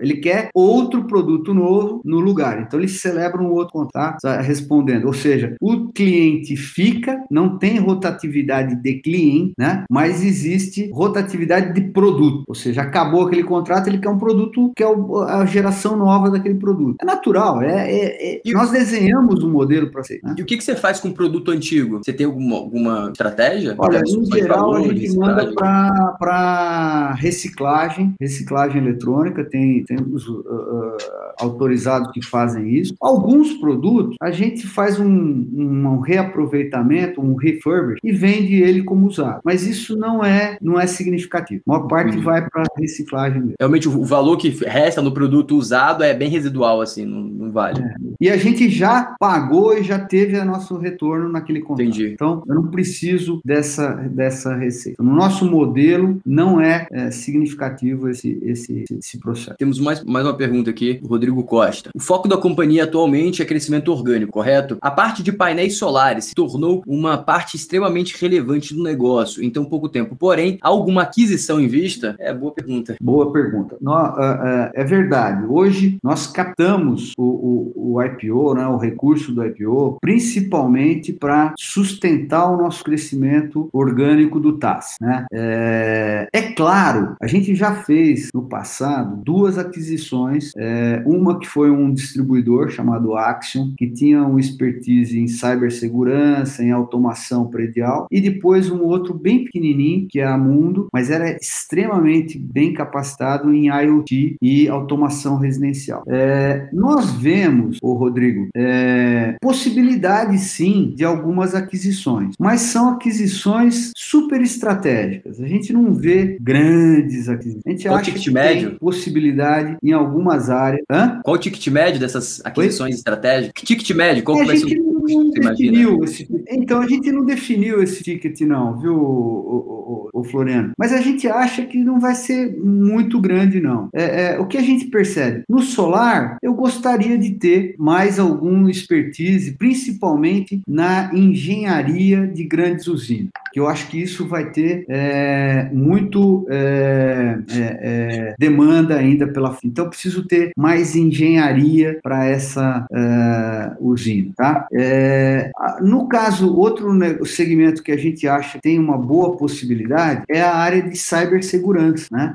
ele quer outro produto novo no lugar. Então ele celebra um outro contrato, respondendo. Ou seja, o cliente fica, não tem rotatividade de cliente, né? Mas existe rotatividade de produto. Ou seja, acabou aquele contrato, ele quer um produto que é a geração nova daquele produto. É natural, é, é, é nós desenhamos um modelo para ser. Né? E o que, que você faz com produto antigo? Você tem alguma, alguma estratégia? Olha, em geral, a gente manda para reciclagem, reciclagem eletrônica, tem, tem os uh, uh, autorizados que fazem isso. Alguns produtos, a gente faz um, um reaproveitamento, um refurbish, e vende ele como usado. Mas isso não é, não é significativo. A maior parte uhum. vai para reciclagem mesmo. Realmente, o valor que resta no produto usado é bem residual, assim, não, não vale. É. E a gente já pagou e já teve o nosso retorno naquele contrato. Entendi. Então, eu não preciso dessa, dessa receita. No nosso modelo, não é, é significativo esse, esse, esse processo. Temos mais, mais uma pergunta aqui, Rodrigo Costa. O foco da companhia atualmente é crescimento orgânico, correto? A parte de painéis solares se tornou uma parte extremamente relevante do negócio em tão pouco tempo. Porém, alguma aquisição em vista? É boa pergunta. Boa pergunta. No, uh, uh, é verdade. Hoje nós captamos o, o, o IPO, né, o recurso do IPO, principalmente para sustentar o nosso crescimento orgânico do TAS. Né? É, é, claro, a gente já fez no passado duas aquisições, é, uma que foi um distribuidor chamado Axion, que tinha um expertise em cibersegurança, em automação predial, e depois um outro bem pequenininho, que é a Mundo, mas era extremamente bem capacitado em IoT e automação residencial. É, nós vemos, o Rodrigo, é, possibilidade sim de algumas aquisições, mas são aquisições super estratégicas. A gente não vê grandes aquisições. A gente Qual acha que médio? tem possibilidade em algumas áreas. Hã? Qual o ticket médio dessas aquisições Oi? estratégicas? Que ticket médio? Qual é, a gente não não definiu esse, então a gente não definiu esse ticket não, viu, o, o, o, Floriano? Mas a gente acha que não vai ser muito grande não. É, é, o que a gente percebe no solar, eu gostaria de ter mais algum expertise, principalmente na engenharia de grandes usinas que eu acho que isso vai ter é, muito é, é, é demanda ainda pela então eu preciso ter mais engenharia para essa é, usina, tá? É, no caso outro segmento que a gente acha tem uma boa possibilidade é a área de cibersegurança, né?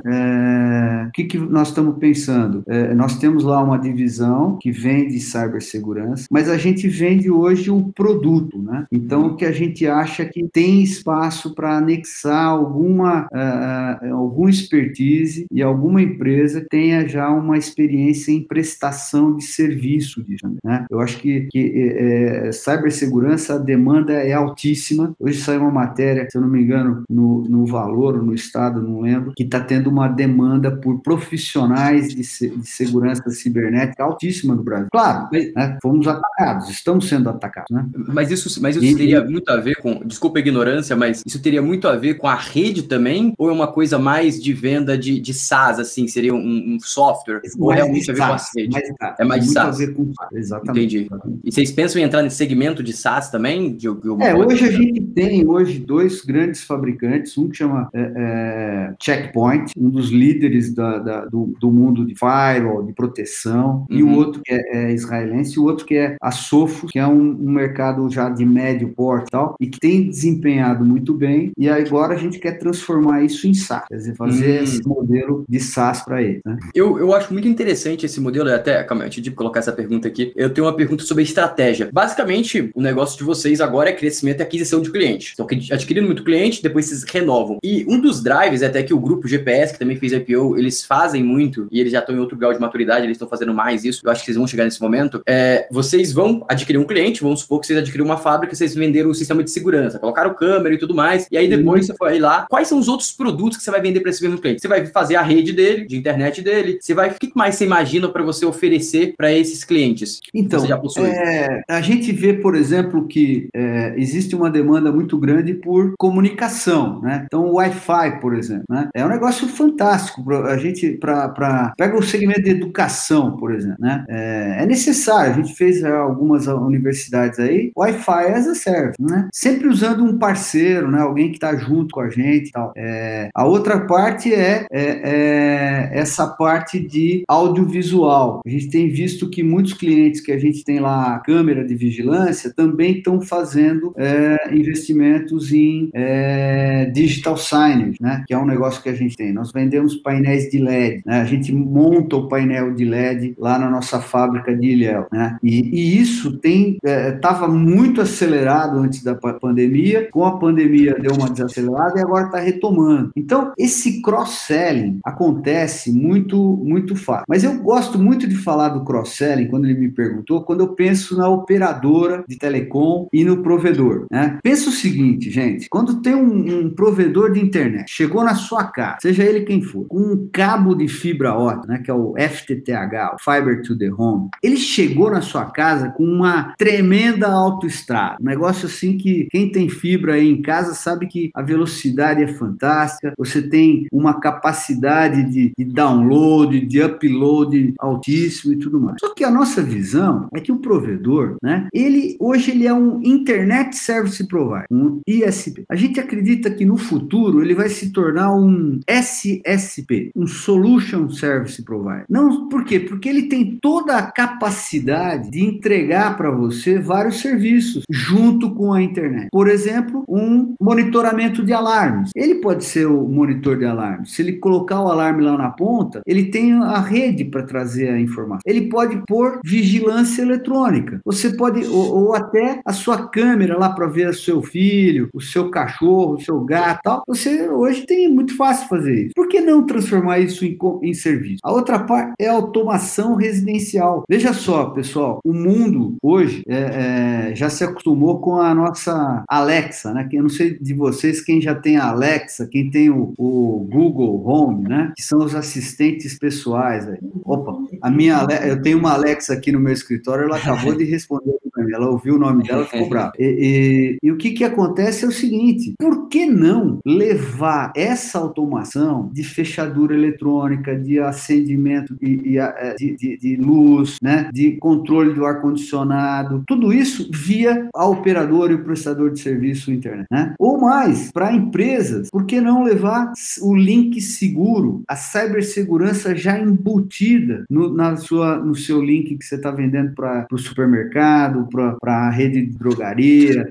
o que, que nós estamos pensando? nós temos lá uma divisão que vende cibersegurança, mas a gente vende hoje o produto, né? Então o que a gente acha que tem espaço para anexar alguma, uh, algum expertise e alguma empresa tenha já uma experiência em prestação de serviço disso. Né? Eu acho que, que é, cibersegurança, a demanda é altíssima. Hoje saiu uma matéria, se eu não me engano, no, no Valor, no Estado, não lembro, que está tendo uma demanda por profissionais de, de, segurança cibernética altíssima no Brasil. Claro, né? fomos atacados, estamos sendo atacados. Né? Mas isso, mas isso e, teria muito a ver com, desculpa a ignorância, mas isso teria muito a ver com a rede também? Ou é uma coisa mais de venda de, de SaaS, assim? Seria um, um software? Mais ou realmente a ver com a rede? Mais, é mais de SaaS? A ver com, exatamente. Entendi. E vocês pensam em entrar nesse segmento de SaaS também? De, de é, hoje a gente tem hoje dois grandes fabricantes, um que chama é, é, Checkpoint, um dos líderes da, da, do, do, mundo de firewall, de proteção, uhum. e o uhum. outro que é, é, israelense, e o outro que é a Sofos, que é um, um mercado já de médio porte e tal, e que tem desempenhado muito bem, e agora a gente quer transformar isso em SaaS, quer dizer, fazer hum. esse modelo de SaaS para ele. Né? Eu, eu acho muito interessante esse modelo, até, calma, antes de colocar essa pergunta aqui, eu tenho uma pergunta sobre estratégia. Basicamente, o negócio de vocês agora é crescimento e aquisição de clientes. Então, adquirindo muito cliente, depois vocês renovam. E um dos drives, é até que o grupo GPS, que também fez IPO, eles fazem muito, e eles já estão em outro grau de maturidade, eles estão fazendo mais isso, eu acho que vocês vão chegar nesse momento, é, vocês vão adquirir um cliente, vamos supor que vocês adquiriram uma fábrica, vocês venderam o sistema de segurança, colocaram câmera, e tudo mais. E aí depois uhum. você foi lá, quais são os outros produtos que você vai vender para esse mesmo cliente? Você vai fazer a rede dele, de internet dele, você vai, o que mais você imagina para você oferecer para esses clientes? Então, é, a gente vê, por exemplo, que é, existe uma demanda muito grande por comunicação, né? Então, o Wi-Fi, por exemplo, né? É um negócio fantástico para a gente, para pega o segmento de educação, por exemplo, né? É, é necessário. A gente fez algumas universidades aí, Wi-Fi as a service, né? Sempre usando um parceiro parceiro, né? Alguém que está junto com a gente tal. É, a outra parte é, é, é, essa parte de audiovisual. A gente tem visto que muitos clientes que a gente tem lá câmera de vigilância também estão fazendo é, investimentos em é, digital signage, né? Que é um negócio que a gente tem. Nós vendemos painéis de LED, né? A gente monta o painel de LED lá na nossa fábrica de Ilhéu, né? E, e isso tem estava é, muito acelerado antes da pandemia. Com a pandemia deu uma desacelerada e agora está retomando. Então, esse cross-selling acontece muito, muito fácil. Mas eu gosto muito de falar do cross-selling, quando ele me perguntou, quando eu penso na operadora de telecom e no provedor. Né? Pensa o seguinte, gente, quando tem um, um provedor de internet, chegou na sua casa, seja ele quem for, com um cabo de fibra ótica, né, que é o FTTH, o Fiber to the Home, ele chegou na sua casa com uma tremenda autoestrada, um negócio assim que quem tem fibra em casa sabe que a velocidade é fantástica, você tem uma capacidade de, de download, de upload altíssimo e tudo mais. Só que a nossa visão é que o provedor, né, ele hoje ele é um Internet Service Provider, um ISP. A gente acredita que no futuro ele vai se tornar um SSP, um Solution Service Provider. Não, por quê? Porque ele tem toda a capacidade de entregar para você vários serviços junto com a internet. Por exemplo, um um monitoramento de alarmes. Ele pode ser o monitor de alarmes. Se ele colocar o alarme lá na ponta, ele tem a rede para trazer a informação. Ele pode pôr vigilância eletrônica. Você pode, ou, ou até a sua câmera lá para ver o seu filho, o seu cachorro, o seu gato, tal. Você hoje tem muito fácil fazer isso. Por que não transformar isso em, em serviço? A outra parte é automação residencial. Veja só, pessoal, o mundo hoje é, é, já se acostumou com a nossa Alexa, né? Eu não sei de vocês quem já tem a Alexa, quem tem o, o Google Home, né? Que são os assistentes pessoais. Aí. Opa, a minha eu tenho uma Alexa aqui no meu escritório, ela acabou de responder Ela ouviu o nome dela e ficou brava. E, e, e, o que, que acontece é o seguinte: por que não levar essa automação de fechadura eletrônica, de acendimento de, é, de, de, de luz, né, de controle do ar-condicionado, tudo isso via a operadora e o prestador de serviço internet? Né? Ou mais, para empresas, por que não levar o link seguro, a cibersegurança já embutida no, na sua, no seu link que você está vendendo para o supermercado, para a rede de drogaria,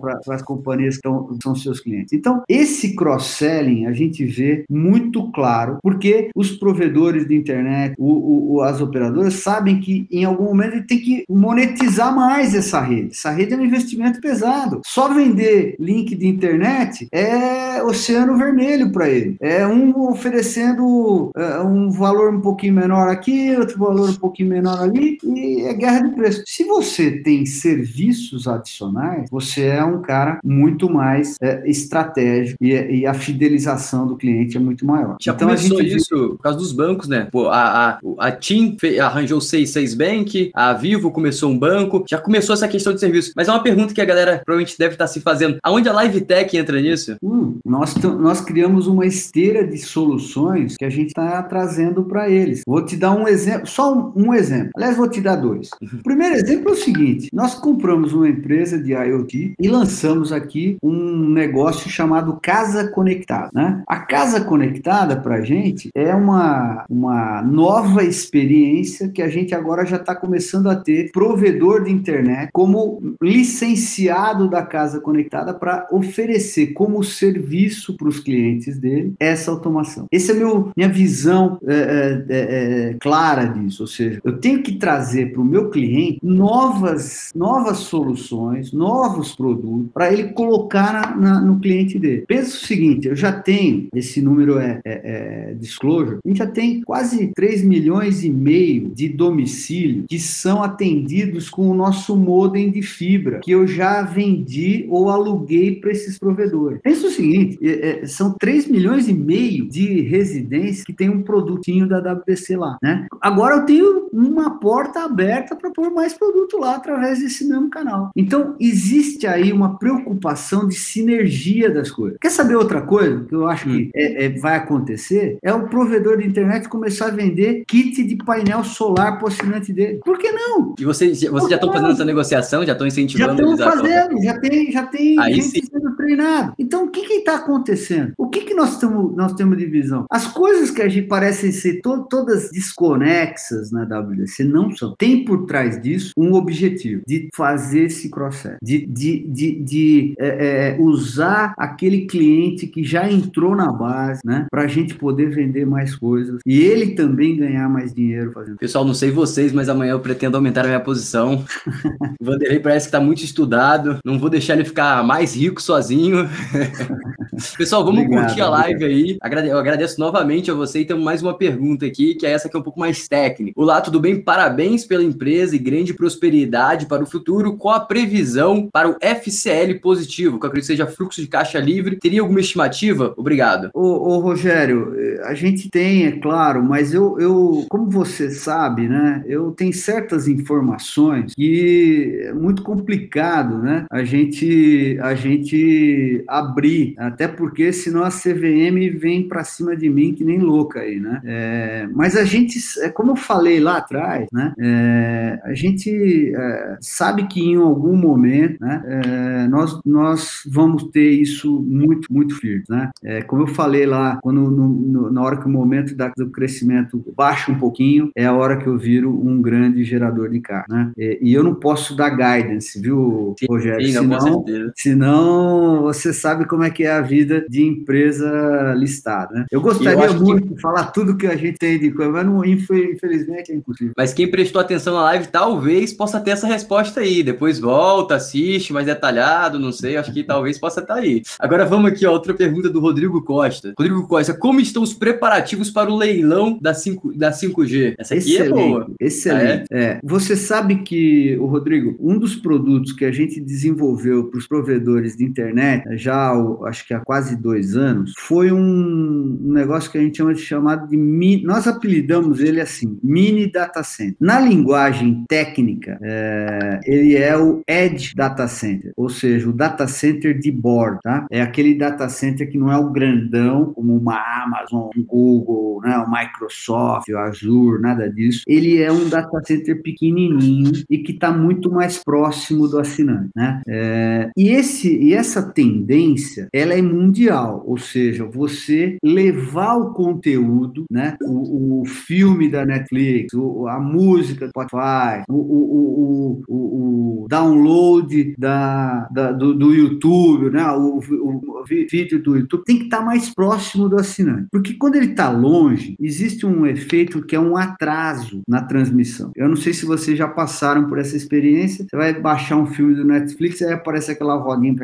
para as companhias que tão, são seus clientes. Então, esse cross-selling a gente vê muito claro, porque os provedores de internet, o, o, as operadoras sabem que em algum momento ele tem que monetizar mais essa rede. Essa rede é um investimento pesado. Só vender link de internet é oceano vermelho para ele. É um oferecendo uh, um valor um pouquinho menor aqui, outro valor um pouquinho menor ali, e é guerra de preço. Se você tem serviços adicionais, você é um cara muito mais é, estratégico e, e, a fidelização do cliente é muito maior. Já então, começou isso viu... por causa dos bancos, né? Pô, a, a, a TIM arranjou o 66 Bank, a Vivo começou um banco, já começou essa questão de serviço. Mas é uma pergunta que a galera provavelmente deve estar se fazendo. Aonde a Live Tech entra nisso? Hum, nós, nós criamos uma esteira de soluções que a gente está trazendo para eles. Vou te dar um exemplo, só um, um, exemplo. Aliás, vou te dar dois. Uhum. O primeiro exemplo é o seguinte: nós compramos uma empresa de IoT e lançamos aqui um negócio chamado Casa Conectada. Né? A Casa Conectada, para a gente, é uma, uma nova experiência que a gente agora já está começando a ter provedor de internet como licenciado da Casa Conectada para oferecer como serviço para os clientes dele essa automação. Essa é meu, minha visão é, é, é, é, clara disso, ou seja, eu tenho que trazer para o meu cliente novas, novas soluções, novos produtos para ele colocar na, na, no cliente dele. Pensa o seguinte, eu já tenho, esse número é, é, é disclosure, a gente já tem quase 3 milhões e meio de domicílios que são atendidos com o nosso modem de fibra, que eu já vendi ou aluguei para esses provedores. Pensa o seguinte, são 3 milhões e meio de residências que tem um produtinho da WDC lá, né? Agora eu tenho uma porta aberta para pôr mais produto lá através desse mesmo canal. Então, existe aí uma preocupação de sinergia das coisas. Quer saber outra coisa que eu acho hum. que é, é, vai acontecer? É o provedor de internet começar a vender kit de painel solar para o assinante dele. Por que não? E vocês, você já estão fazendo essa negociação? Já estão incentivando? Já estão fazendo, já tem, já tem aí gente sim. sendo treinado. Então, o que está acontecendo? O que, que nós, tamo, nós temos de visão? As coisas que a gente parecem ser to, todas desconexas na WDC não são. Tem por trás disso um objetivo de fazer esse cross de, de, de, de é, é, usar aquele cliente que já entrou na base, né, para a gente poder vender mais coisas e ele também ganhar mais dinheiro fazendo. Pessoal, não sei vocês, mas amanhã eu pretendo aumentar a minha posição. o Vanderlei parece que está muito estudado. Não vou deixar ele ficar mais rico sozinho sozinho. Pessoal, vamos obrigado, curtir a live obrigado. aí. Eu agradeço novamente a você e temos mais uma pergunta aqui, que é essa que é um pouco mais técnica. Olá, tudo bem? Parabéns pela empresa e grande prosperidade para o futuro. Qual a previsão para o FCL positivo, que eu acredito que seja fluxo de caixa livre? Teria alguma estimativa? Obrigado. Ô, ô Rogério, a gente tem, é claro, mas eu, eu, como você sabe, né, eu tenho certas informações que é muito complicado, né, a gente, a gente abrir, até porque senão a CVM vem para cima de mim que nem louca aí, né? É, mas a gente, é como eu falei lá atrás, né? É, a gente é, sabe que em algum momento, né? É, nós, nós vamos ter isso muito, muito firme, né? É, como eu falei lá, quando no, no, na hora que o momento da, do crescimento baixa um pouquinho, é a hora que eu viro um grande gerador de carro, né? e eu não posso dar guidance, viu, Rogério? Sim, senão, senão você sabe como é que é a vida de empresa listada, né? Eu gostaria eu muito que... de falar tudo que a gente tem de coisa, mas não, infelizmente é impossível. Mas quem prestou atenção na live talvez possa ter essa resposta aí. Depois volta, assiste mais detalhado, não sei, acho que talvez possa estar aí. Agora vamos aqui, ó, outra pergunta do Rodrigo Costa. Rodrigo Costa, como estão os preparativos para o leilão da, 5, da 5G? Essa aqui é excelente, é boa. Excelente. É? É. Você sabe que, o Rodrigo, um dos produtos que a gente desenvolveu para os provedores de internet, já acho que há quase dois anos, foi um, negócio que a gente chama de chamado de mini, nós apelidamos ele assim, mini data center. Na linguagem técnica, é, ele é o Edge Data Center, ou seja, o data center de bordo, tá? É aquele data center que não é o grandão, como uma Amazon, um Google, né, o Microsoft, o Azure, nada disso. Ele é um data center pequenininho e que está muito mais próximo do assinante, né? É, e esse e essa tendência, ela é mundial, ou seja, você levar o conteúdo, né? O, o filme da Netflix, o, a música do Spotify, o, o, o, o download da, da do, do, YouTube, né? O, vídeo do YouTube tem que estar tá mais próximo do assinante, porque quando ele está longe, existe um efeito que é um atraso na transmissão. Eu não sei se vocês já passaram por essa experiência. Você vai baixar um filme do Netflix, aí aparece aquela rodinha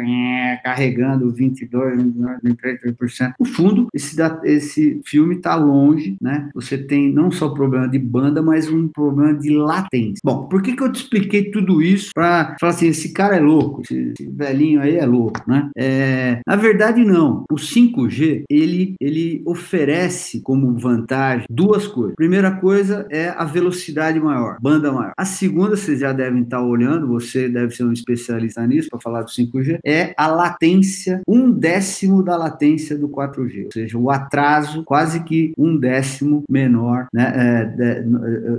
carregando 22, 23%. No fundo, esse, esse filme está longe, né? Você tem não só problema de banda, mas um problema de latência. Bom, por que, que eu te expliquei tudo isso para falar assim, esse cara é louco, esse, esse velhinho aí é louco, né? É, na verdade, não. O 5G, ele, ele oferece como vantagem duas coisas. Primeira coisa é a velocidade maior, banda maior. A segunda, vocês já devem estar olhando, você deve ser um especialista nisso para falar do 5G, é a latência, um décimo da latência do 4G, ou seja, o atraso quase que um décimo menor, né, é,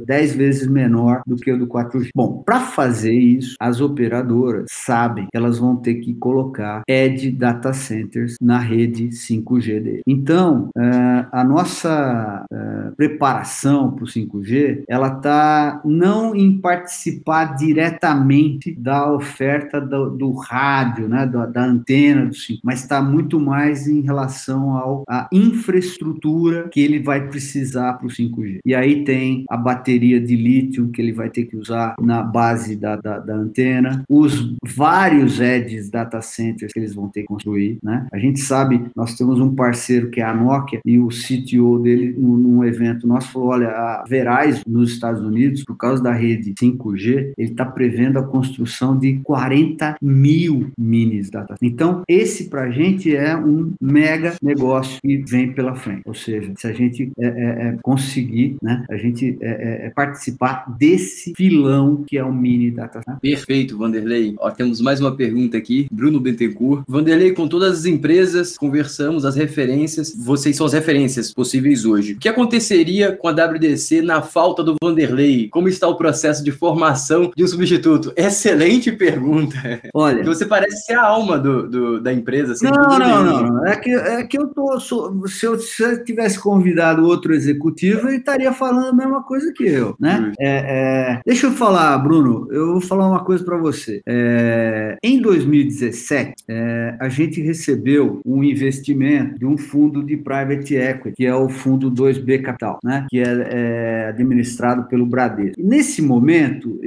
dez vezes menor do que o do 4G. Bom, para fazer isso, as operadoras sabem que elas vão ter que colocar edge data centers na rede 5G dele. Então, é, a nossa é, preparação para o 5G, ela está não em participar diretamente da oferta do, do rádio, né, da, da antena do 5, mas está muito mais em relação ao, à infraestrutura que ele vai precisar para o 5G. E aí tem a bateria de lítio que ele vai ter que usar na base da, da, da antena, os vários edges data centers que eles vão ter que construir, né? A gente sabe, nós temos um parceiro que é a Nokia e o CTO dele num, num evento nosso falou, olha, a Verizon nos Estados Unidos, por causa da rede 5G, ele está prevendo a construção de 40 mil minis data centers. Então, esse para a gente é um mega negócio que vem pela frente. Ou seja, se a gente é, é, é conseguir, né, a gente é, é, participar desse filão que é o mini data. Perfeito, Vanderlei. Ó, temos mais uma pergunta aqui, Bruno Bentencourt. Vanderlei, com todas as empresas, conversamos as referências, vocês são as referências possíveis hoje. O que aconteceria com a WDC na falta do Vanderlei? Como está o processo de formação de um substituto? Excelente pergunta. Olha, você parece ser a alma do, do da empresa. Assim, não, não, não. É que, é que eu tô. Sou, se, eu, se eu tivesse convidado outro executivo, ele estaria falando a mesma coisa que eu, né? É, é, deixa eu falar, Bruno. Eu vou falar uma coisa para você. É, em 2017, é, a gente recebeu um investimento de um fundo de private equity, que é o fundo 2B Capital, né? Que é, é administrado pelo Bradesco. E nesse momento,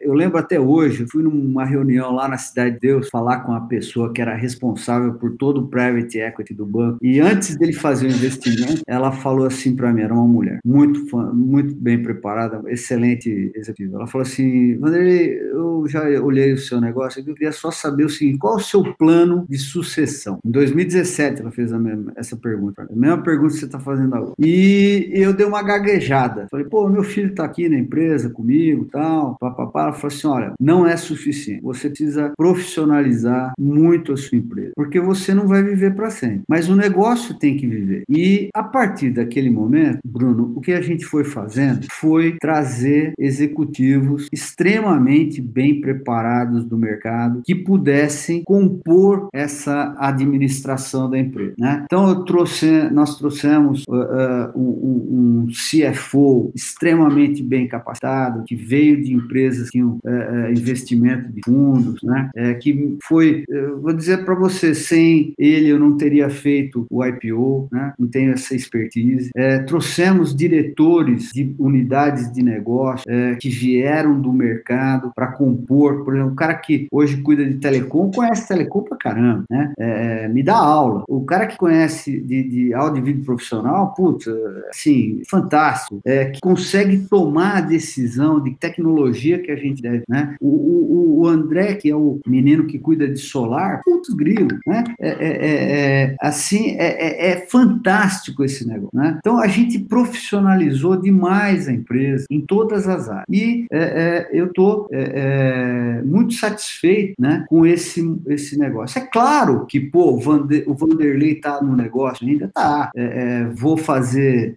eu lembro até hoje, eu fui numa reunião lá na Cidade de Deus falar com a pessoa que era responsável por todo o private equity do banco. E antes dele fazer o investimento, ela falou assim para mim, era uma mulher, muito fã, muito bem preparada, excelente executiva. Ela falou assim, Vanderlei, eu já olhei o seu negócio, eu queria só saber o seguinte, qual o seu plano de sucessão? Em 2017 ela fez mesma, essa pergunta, a mesma pergunta que você está fazendo agora. E eu dei uma gaguejada. Falei, pô, meu filho está aqui na empresa comigo, tal, papapá. Ela falou assim, olha, não é suficiente. Você precisa profissionalizar muito a sua empresa, porque você não vai viver para sempre. Mas o negócio tem que viver. E a partir daquele momento, Bruno, o que a gente foi fazendo foi trazer executivos extremamente bem preparados do mercado que pudessem compor essa administração da empresa. Né? Então, trouxe, nós trouxemos uh, uh, um, um, CFO extremamente bem capacitado, que veio de empresas que tinham uh, investimento de fundos, né? É, que foi, vou dizer para você, sem ele eu não teria feito o IPO, né? não tenho essa expertise. É, trouxemos diretores de unidades de negócio é, que vieram do mercado para compor, por exemplo, o cara que hoje cuida de telecom conhece telecom pra caramba, né? É, me dá aula. O cara que conhece de, de áudio e vídeo profissional, putz, assim, fantástico, é, que consegue tomar a decisão de tecnologia que a gente deve, né? O, o, o André, que é o menino que cuida de solar, putz, Né? É, é, é assim, é, é, fantástico esse negócio, né? Então a gente profissionalizou demais a empresa em todas as áreas e eu estou muito satisfeito, né, com esse esse negócio. É claro que pô, o Vanderlei está no negócio ainda, tá. vou fazer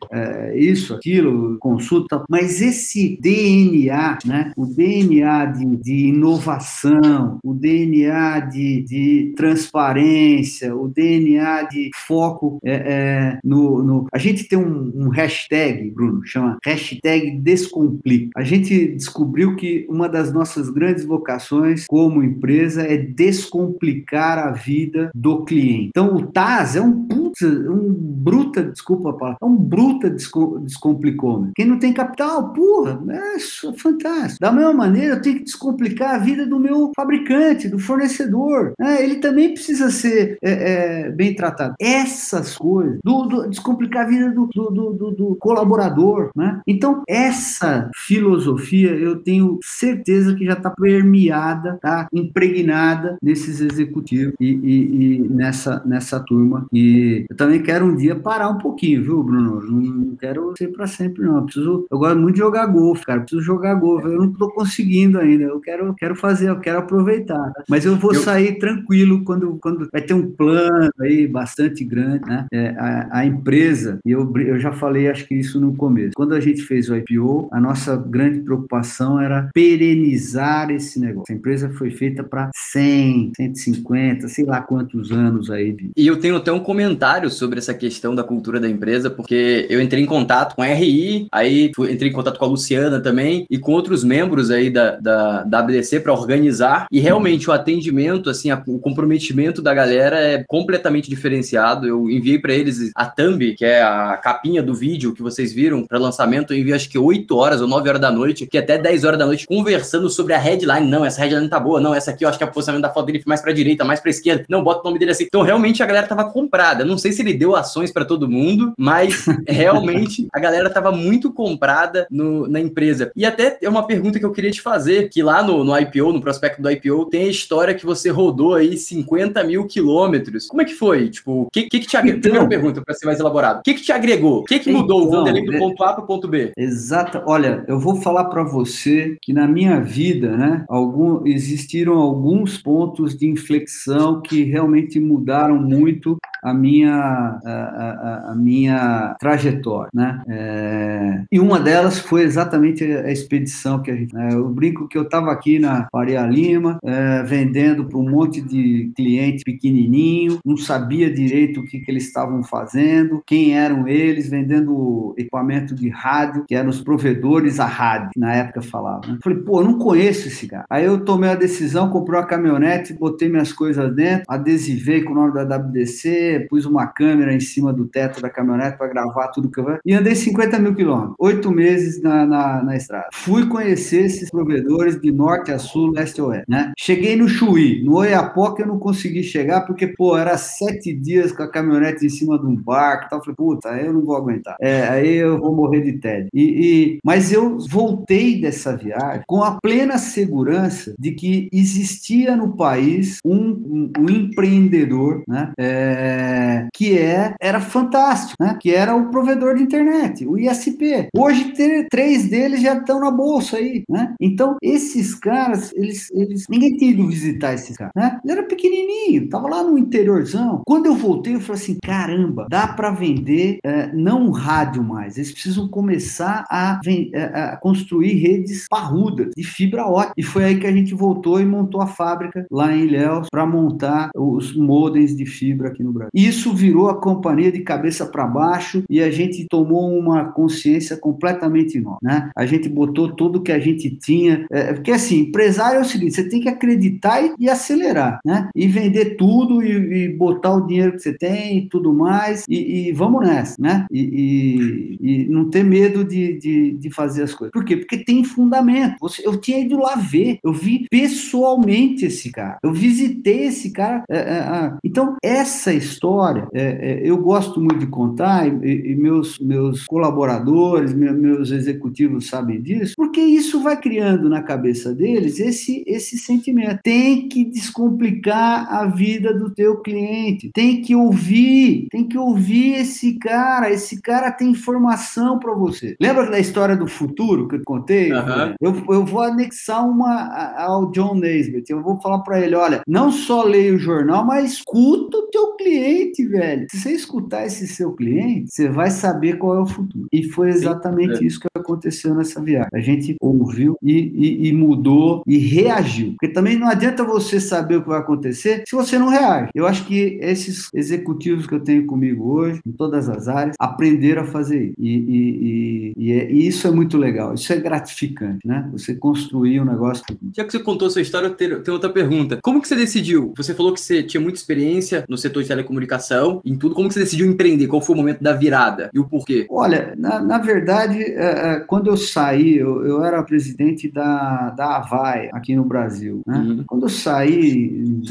isso, aquilo, consulta, mas esse DNA, né? O DNA de, de inovação, o DNA de, de transparência, o DNA de foco é, é, no, no, A gente tem um, um, hashtag, Bruno, chama hashtag Descomplica. A gente descobriu que uma das nossas grandes vocações como empresa é descomplicar a vida do cliente. Então, o TAS é um um bruta, desculpa a palavra, um bruta descomplicou. Quem não tem capital, porra, é fantástico. Da mesma maneira, eu tenho que descomplicar a vida do meu fabricante, do fornecedor. Né? Ele também precisa ser é, é, bem tratado. Essas coisas, do, do, descomplicar a vida do, do, do colaborador. Né? Então, essa filosofia eu tenho certeza que já está permeada, tá? impregnada nesses executivos e, e, e, nessa, nessa turma. Eu também quero um dia parar um pouquinho, viu, Bruno? Não quero ser para sempre, não. Eu, preciso, eu gosto muito de jogar golfe, cara. Eu preciso jogar golfe. Eu não estou conseguindo ainda. Eu quero, quero fazer, eu quero aproveitar. Tá? Mas eu vou eu... sair tranquilo quando, quando vai ter um plano aí bastante grande, né? É, a, a, empresa, e eu, eu já falei, acho que isso no começo. Quando a gente fez o IPO, a nossa grande preocupação era perenizar esse negócio. A empresa foi feita para 100, 150, sei lá quantos anos aí. E eu tenho até um comentário sobre essa questão da cultura da empresa, porque eu entrei em contato com a RI, aí entrei em contato com a Luciana também e com outros membros aí da, da, da ABDC para organizar. E realmente o atendimento, assim, a, o comprometimento da galera é completamente diferenciado. Eu enviei para eles a thumb, que é a capinha do vídeo que vocês viram para lançamento. Eu enviei acho que 8 horas ou 9 horas da noite, que até 10 horas da noite, conversando sobre a headline. Não, essa headline tá boa. Não, essa aqui eu acho que é o posicionamento da foto dele mais para direita, mais para esquerda. Não, bota o nome dele assim. Então, realmente a galera tava comprada. Não sei se ele deu ações para todo mundo, mas realmente a galera tava muito comprada no, na empresa. E até é uma pergunta que eu queria te fazer, que lá no, no IPO, no prospecto do IPO, tem a história que você rodou aí 50 mil quilômetros. Como é que foi? Tipo, o que, que, que, te agregou? Então, Primeira pergunta, para ser mais elaborado. O que, que te agregou? O que, que mudou então, o Vanderlei do ponto A para o ponto B? Exato. Olha, eu vou falar para você que na minha vida, né, algum, existiram alguns pontos de inflexão que realmente mudaram muito a minha, a, a, a minha trajetória, né? É, e uma delas foi exatamente a expedição que a gente. É, eu brinco que eu estava aqui na Faria Lima, é, vendendo para um monte de cliente pequenininho, não sabia direito o que, que eles estavam fazendo, quem eram eles, vendendo equipamento de rádio, que eram os provedores a rádio, na época falava. Né? Falei, pô, eu não conheço esse cara. Aí eu tomei a decisão, comprei uma caminhonete, botei minhas coisas dentro, adesivei com o nome da WDC, pus uma câmera em cima do teto da caminhonete para gravar tudo que eu e andei 50 mil quilômetros, oito meses na, na, na, estrada. Fui conhecer esses provedores de norte a sul, leste a oeste, né? Cheguei no Chuí, no Oiapoque eu não consegui chegar porque, pô, era sete dias com a caminhonete em cima de um barco e tal. Falei, puta, aí eu não vou aguentar. É, aí eu vou morrer de tédio. E, e, mas eu voltei dessa viagem com a plena segurança de que existia no país um, um, um empreendedor, né? É, que é, era fantástico, né? Que era o provedor de internet, o ISP. Hoje, três deles já estão na bolsa aí, né? Então, esses caras, eles, eles ninguém tinha ido visitar esses caras, né? Ele era pequenininho, tava lá no interiorzão. Quando eu voltei, eu falei assim, caramba, dá para vender é, não rádio mais, eles precisam começar a, é, a construir redes parrudas de fibra ótica. E foi aí que a gente voltou e montou a fábrica lá em Ilhéus para montar os modems de fibra aqui no Brasil. Isso virou a companhia de cabeça para baixo e a gente tomou uma consciência completamente nova, né? A gente botou tudo que a gente tinha, é, porque assim, empresário é o seguinte, você tem que acreditar e, e acelerar, né? E vender tudo e, e, botar o dinheiro que você tem e tudo mais e, e vamos nessa, né? E, e, não ter medo de, de, de, fazer as coisas. Por quê? Porque tem fundamento. Você, eu tinha ido lá ver, eu vi pessoalmente esse cara, eu visitei esse cara. É, é, é. Então, essa história Olha, é, é, eu gosto muito de contar, e, e meus, meus colaboradores, meus, meus executivos sabem disso, porque isso vai criando na cabeça deles esse, esse sentimento. Tem que descomplicar a vida do teu cliente, tem que ouvir, tem que ouvir esse cara, esse cara tem informação para você. Lembra da história do futuro que eu contei? Uhum. Eu, eu vou anexar uma ao John Naisbitt, eu vou falar para ele, olha, não só leia o jornal, mas escuta o teu cliente, velho. Se você escutar esse seu cliente, você vai saber qual é o futuro. E foi exatamente Sim, é. isso que aconteceu nessa viagem. A gente ouviu e, e, e, mudou e reagiu. Porque também não adianta você saber o que vai acontecer se você não reage. Eu acho que esses executivos que eu tenho comigo hoje, em todas as áreas, aprenderam a fazer isso. E, e, é, isso é muito legal. Isso é gratificante, né? Você construir um negócio. Já que você contou sua história, eu tenho, tenho outra pergunta. Como que você decidiu? Você falou que você tinha muita experiência no setor de telecomunicação, em tudo. Como que você decidiu empreender? Qual foi o momento da virada e o porquê? Olha, na, na verdade, é, é, quando eu saí, eu, eu, era presidente da, da Avai aqui no Brasil. Né? Uhum. Quando eu saí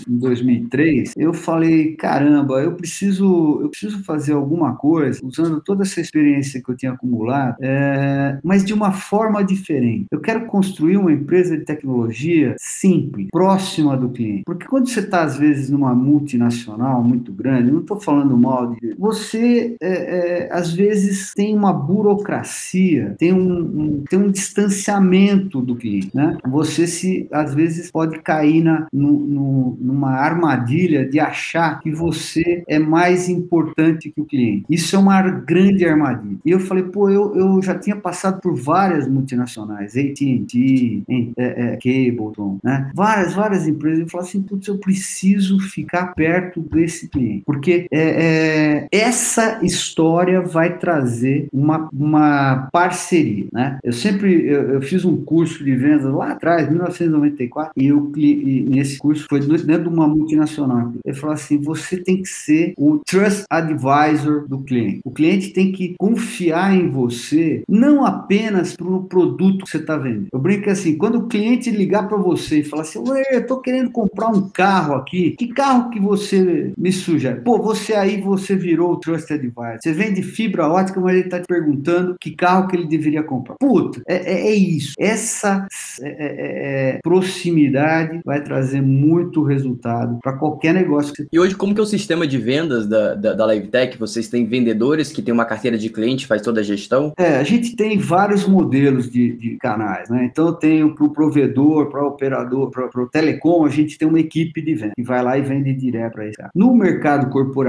em 2003, eu falei, caramba, eu preciso, eu preciso fazer alguma coisa usando toda essa experiência que eu tinha acumulado, é, mas de uma forma diferente. Eu quero construir uma empresa de tecnologia simples, próxima do cliente. Porque quando você está, às vezes, numa multinacional muito grande, não estou falando mal de. Você, é, é, às vezes, tem uma burocracia, tem um, um, tem um distanciamento do cliente. Né? Você, se às vezes, pode cair na, no, no, numa armadilha de achar que você é mais importante que o cliente. Isso é uma grande armadilha. E eu falei, pô, eu, eu já tinha passado por várias multinacionais, AT&T, é, é, Cableton, né? Várias, várias empresas. Eu falei assim, putz, eu preciso ficar perto desse cliente. Porque é, é, essa história vai trazer uma, uma parceria, né? Eu sempre, eu, eu fiz um curso de vendas lá atrás, 1994, e, eu, e nesse curso foi dentro de uma multinacional. Ele falou assim, você tem que ser o trust advisor do cliente. O cliente tem que confiar em você, não apenas pelo produto que você está vendendo. Eu brinco assim, quando o cliente ligar para você e falar assim, eu estou querendo comprar um carro aqui, que carro que você me sugere? Pô, você aí, você virou o trust advisor. Você vende fibra ótica, mas ele está te perguntando que carro que ele deveria comprar. Puta, é, é, é isso. Essa é, é, é, é proximidade vai trazer muito resultado para qualquer negócio. Que você... E hoje, como que é o sistema de vendas da, da, da LiveTech? Vocês têm vendedores que têm uma carteira de cliente, faz toda a gestão? É, a gente tem vários modelos de, de canais, né? Então, eu tenho para o provedor, para o operador, para o telecom, a gente tem uma equipe de venda que vai lá e vende direto para esse cara. No mercado corporativo,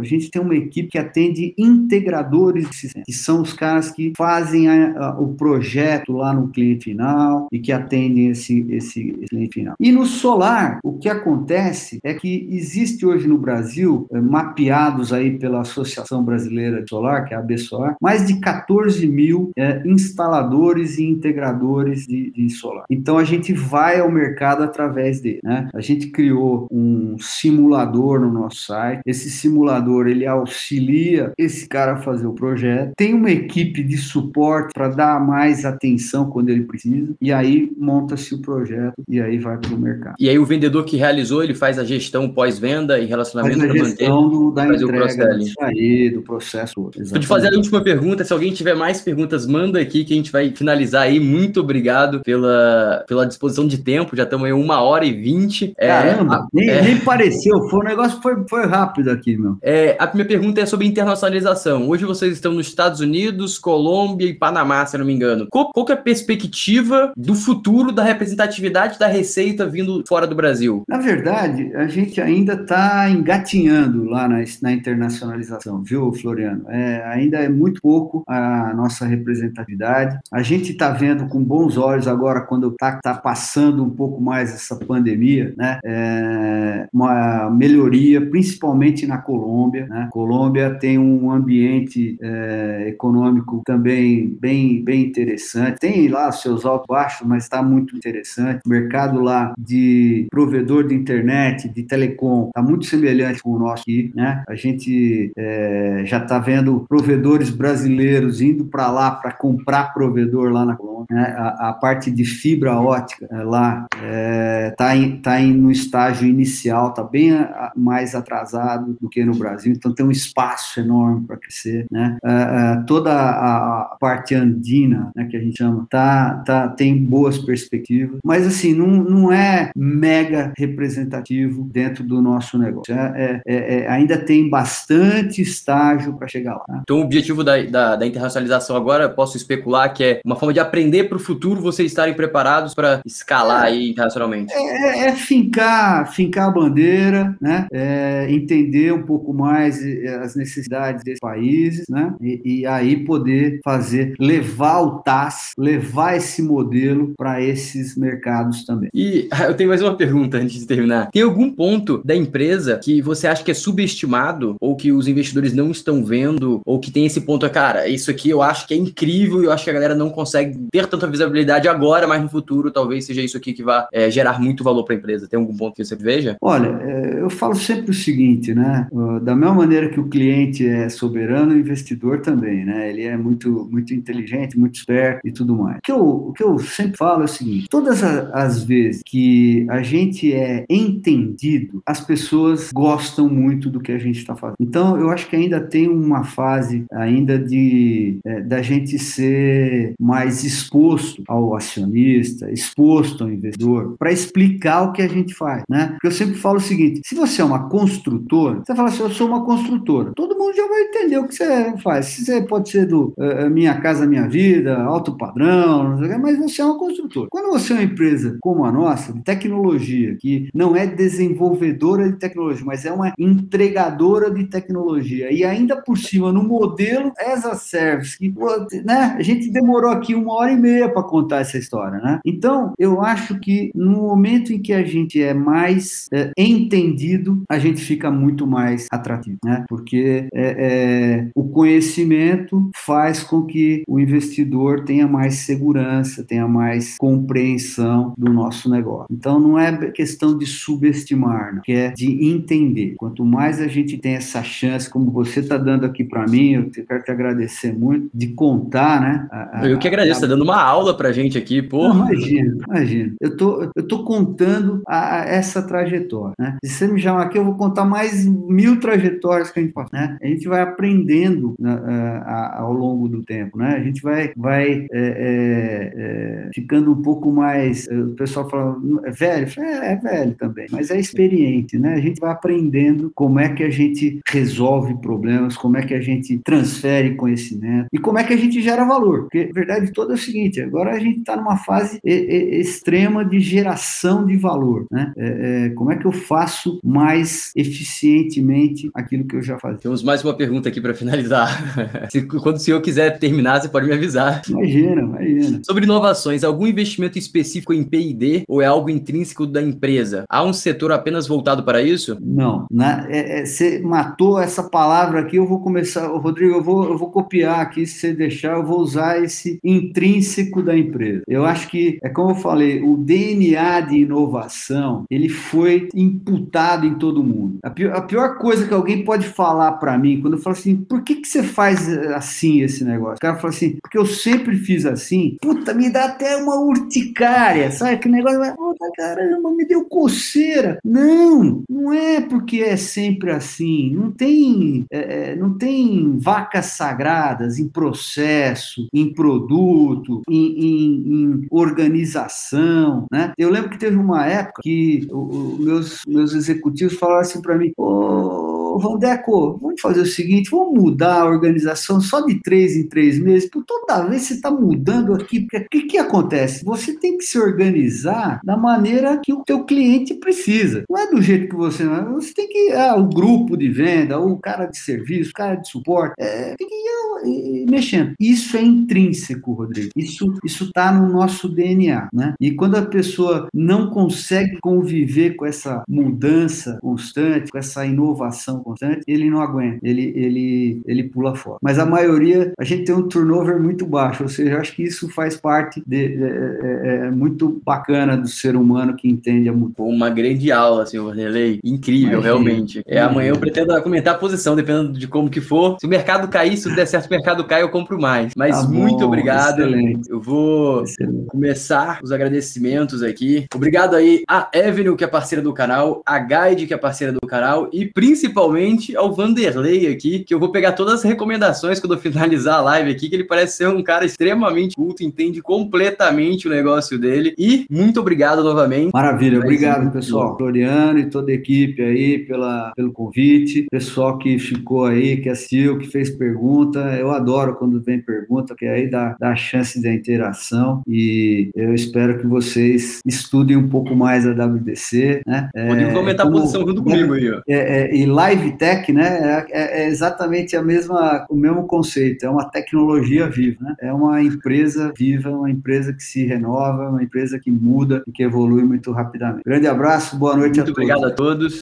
a gente tem uma equipe que atende integradores de sistemas, que são os caras que fazem a, a, o projeto lá no cliente final e que atendem esse, esse, esse, cliente final. E no solar, o que acontece é que existe hoje no Brasil, é, mapeados aí pela Associação Brasileira de Solar, que é a ABSOLAR, mais de 14 mil é, instaladores e integradores de, de, solar. Então a gente vai ao mercado através dele. Né? A gente criou um simulador no nosso site. Esse simulador ele auxilia esse cara a fazer o projeto. Tem uma equipe de suporte para dar mais atenção quando ele precisa. E aí monta-se o projeto e aí vai para o mercado. E aí o vendedor que realizou ele faz a gestão pós-venda e relacionamento faz a gestão do, da entrega disso aí, do processo. Vou te fazer a última pergunta. Se alguém tiver mais perguntas, manda aqui que a gente vai finalizar aí. Muito obrigado pela, pela disposição de tempo. Já estamos aí uma hora e vinte. É, Caramba, é, nem, é, nem, pareceu. Foi um negócio foi, foi rápido aqui, meu. É, a minha pergunta é sobre internacionalização. Hoje vocês estão nos Estados Unidos, Colômbia e Panamá, se não me engano. Qual, qual é a perspectiva do futuro da representatividade da receita vindo fora do Brasil? Na verdade, a gente ainda está engatinhando lá na, na internacionalização, viu, Floriano? É, ainda é muito pouco a nossa representatividade. A gente está vendo com bons olhos agora, quando está tá passando um pouco mais essa pandemia, né? É, uma melhoria, principalmente na Colômbia. Né? Colômbia tem um ambiente é, econômico também bem, bem interessante. Tem lá seus altos baixos, mas está muito interessante. O mercado lá de provedor de internet, de telecom, está muito semelhante com o nosso aqui. Né? A gente é, já está vendo provedores brasileiros indo para lá para comprar provedor lá na Colômbia. né, a, a, parte de fibra ótica é, lá está é, tá no estágio inicial, está bem a, mais atrasado do que no Brasil, então tem um espaço enorme para crescer. Né? É, é, toda a, parte andina, né, que a gente chama, tá, tá, tem boas perspectivas, mas assim, não, não é mega representativo dentro do nosso negócio. É, é, ainda tem bastante estágio para chegar lá. Né? Então, o objetivo da, da, da internacionalização agora, posso especular que é uma forma de aprender para o futuro vocês estarem preparados para escalar aí internacionalmente. É, é, fincar, fincar a bandeira, né? É, entender um pouco mais eh, as necessidades desses países, né? E, e aí poder fazer, levar o TAS, levar esse modelo para esses mercados também. E eu tenho mais uma pergunta antes de terminar. Tem algum ponto da empresa que você acha que é subestimado ou que os investidores não estão vendo ou que tem esse ponto, cara, isso aqui eu acho que é incrível e eu acho que a galera não consegue ter tanta visibilidade agora, mas no futuro talvez seja isso aqui que vai é, gerar muito valor para a empresa. Tem algum ponto que você veja? Olha, é, eu falo sempre o seguinte, né? Da mesma maneira que o cliente é soberano, o investidor também, né? Ele é muito, muito inteligente, muito esperto e tudo mais. O que eu, o que eu sempre falo é o seguinte: todas as vezes que a gente é entendido, as pessoas gostam muito do que a gente está fazendo. Então, eu acho que ainda tem uma fase ainda de é, da gente ser mais exposto ao acionista, exposto ao investidor, para explicar o que a gente faz, né? Porque eu sempre falo o seguinte: se você é uma construtora, você fala assim, eu sou uma construtora. Todo mundo já vai entender o que você faz. Você pode ser do uh, Minha Casa Minha Vida, alto padrão, mas você é uma construtora. Quando você é uma empresa como a nossa, de tecnologia, que não é desenvolvedora de tecnologia, mas é uma entregadora de tecnologia, e ainda por cima no modelo as a service, que, né, a gente demorou aqui uma hora e meia para contar essa história, né? Então, eu acho que no momento em que a gente é mais é, entendido, a gente fica muito mais atrativo, né? Porque é, é, o conhecimento faz com que o investidor tenha mais segurança, tenha mais compreensão do nosso negócio. Então, não é questão de subestimar, né? que é de entender. Quanto mais a gente tem essa chance, como você está dando aqui para mim, eu quero te agradecer muito, de contar, né? A, a, eu que agradeço, está dando uma aula para gente aqui, pô. Imagina, imagina. Eu tô, eu tô contando a, essa trajetória, né? Se você me chamar aqui, eu vou contar mais mil trajetórias que a gente passa, né? A gente vai aprendendo né, ao longo do tempo, né? A gente vai, vai é, é, é, ficando um pouco mais. O pessoal fala, é velho? É, é velho também, mas é experiente, né? A gente vai aprendendo como é que a gente resolve problemas, como é que a gente transfere conhecimento e como é que a gente gera valor. Porque a verdade toda é o seguinte: agora a gente está numa fase extrema de geração de valor, né? É, é, como é que eu faço mais eficientemente aquilo que eu já fazia? Temos mais uma pergunta aqui para finalizar. Se, quando o senhor quiser terminar, você pode me avisar. Imagina, imagina. Sobre inovações, algum investimento específico em P&D ou é algo intrínseco da empresa? Há um setor apenas voltado para isso? Não. Na, é, é, você matou essa palavra aqui, eu vou começar, Rodrigo, eu vou, eu vou copiar aqui, se você deixar, eu vou usar esse intrínseco da empresa. Eu acho que, é como eu falei, o DNA de inovação, ele foi imputado em todo mundo. A pior, a pior coisa que alguém pode falar para mim, quando eu falo assim, por que, que você faz assim esse negócio? O cara fala assim, porque eu sempre fiz assim, puta, me dá até uma urticária, sabe? Que negócio, puta, caramba, me deu coceira. Não, não é porque é sempre assim, não tem, é, não tem vacas sagradas em processo, em produto, em, em, em organização, né? Eu lembro que teve uma época que os meus, meus executivos falaram assim para mim, ô, Vandeco, vamos fazer o seguinte, vamos mudar a organização só de três em três meses, por toda vez você está mudando aqui, o que, que acontece? Você tem que se organizar da maneira que o teu cliente precisa. Não é do jeito que você... Você tem que... Ah, o grupo de venda, o cara de serviço, o cara de suporte, é, tem que ir mexendo. Isso é intrínseco, Rodrigo. Isso está no nosso DNA, né? E quando a pessoa não consegue conviver com essa mudança constante, com essa inovação constante, ele não aguenta, ele, ele, ele pula fora. Mas a maioria, a gente tem um turnover muito baixo, ou seja, acho que isso faz parte de, é, é, é muito bacana do ser humano que entende a música. Uma grande aula, senhor Relei, incrível, Imagina. realmente. É, amanhã eu pretendo comentar a posição, dependendo de como que for. Se o mercado cair, se der certo o mercado cair, eu compro mais. Mas tá muito obrigado. Excelente. Eu vou excelente. começar os agradecimentos aqui. Obrigado aí a Evelyn, que é parceira do canal, a Guide, que é parceira do canal, e principalmente ao Vanderlei aqui, que eu vou pegar todas as recomendações quando eu finalizar a live aqui, que ele parece ser um cara extremamente culto, entende completamente o negócio dele. E muito obrigado novamente. Maravilha, obrigado, pessoal. Floriano e toda a equipe aí pela, pelo convite. Pessoal que ficou aí, que assistiu, que fez pergunta. Eu adoro quando vem pergunta, porque aí dá, dá a chance da interação. E eu espero que vocês estudem um pouco mais a WDC. Né? Podem é, comentar como, a posição junto comigo aí. Ó. É, é, e Live Tech, né? É, é, é, exatamente a mesma, o mesmo conceito. É uma tecnologia viva, né? É uma empresa viva, uma empresa que se renova, uma empresa que muda e que evolui muito rapidamente. Grande abraço, boa noite muito a todos. Obrigado a todos.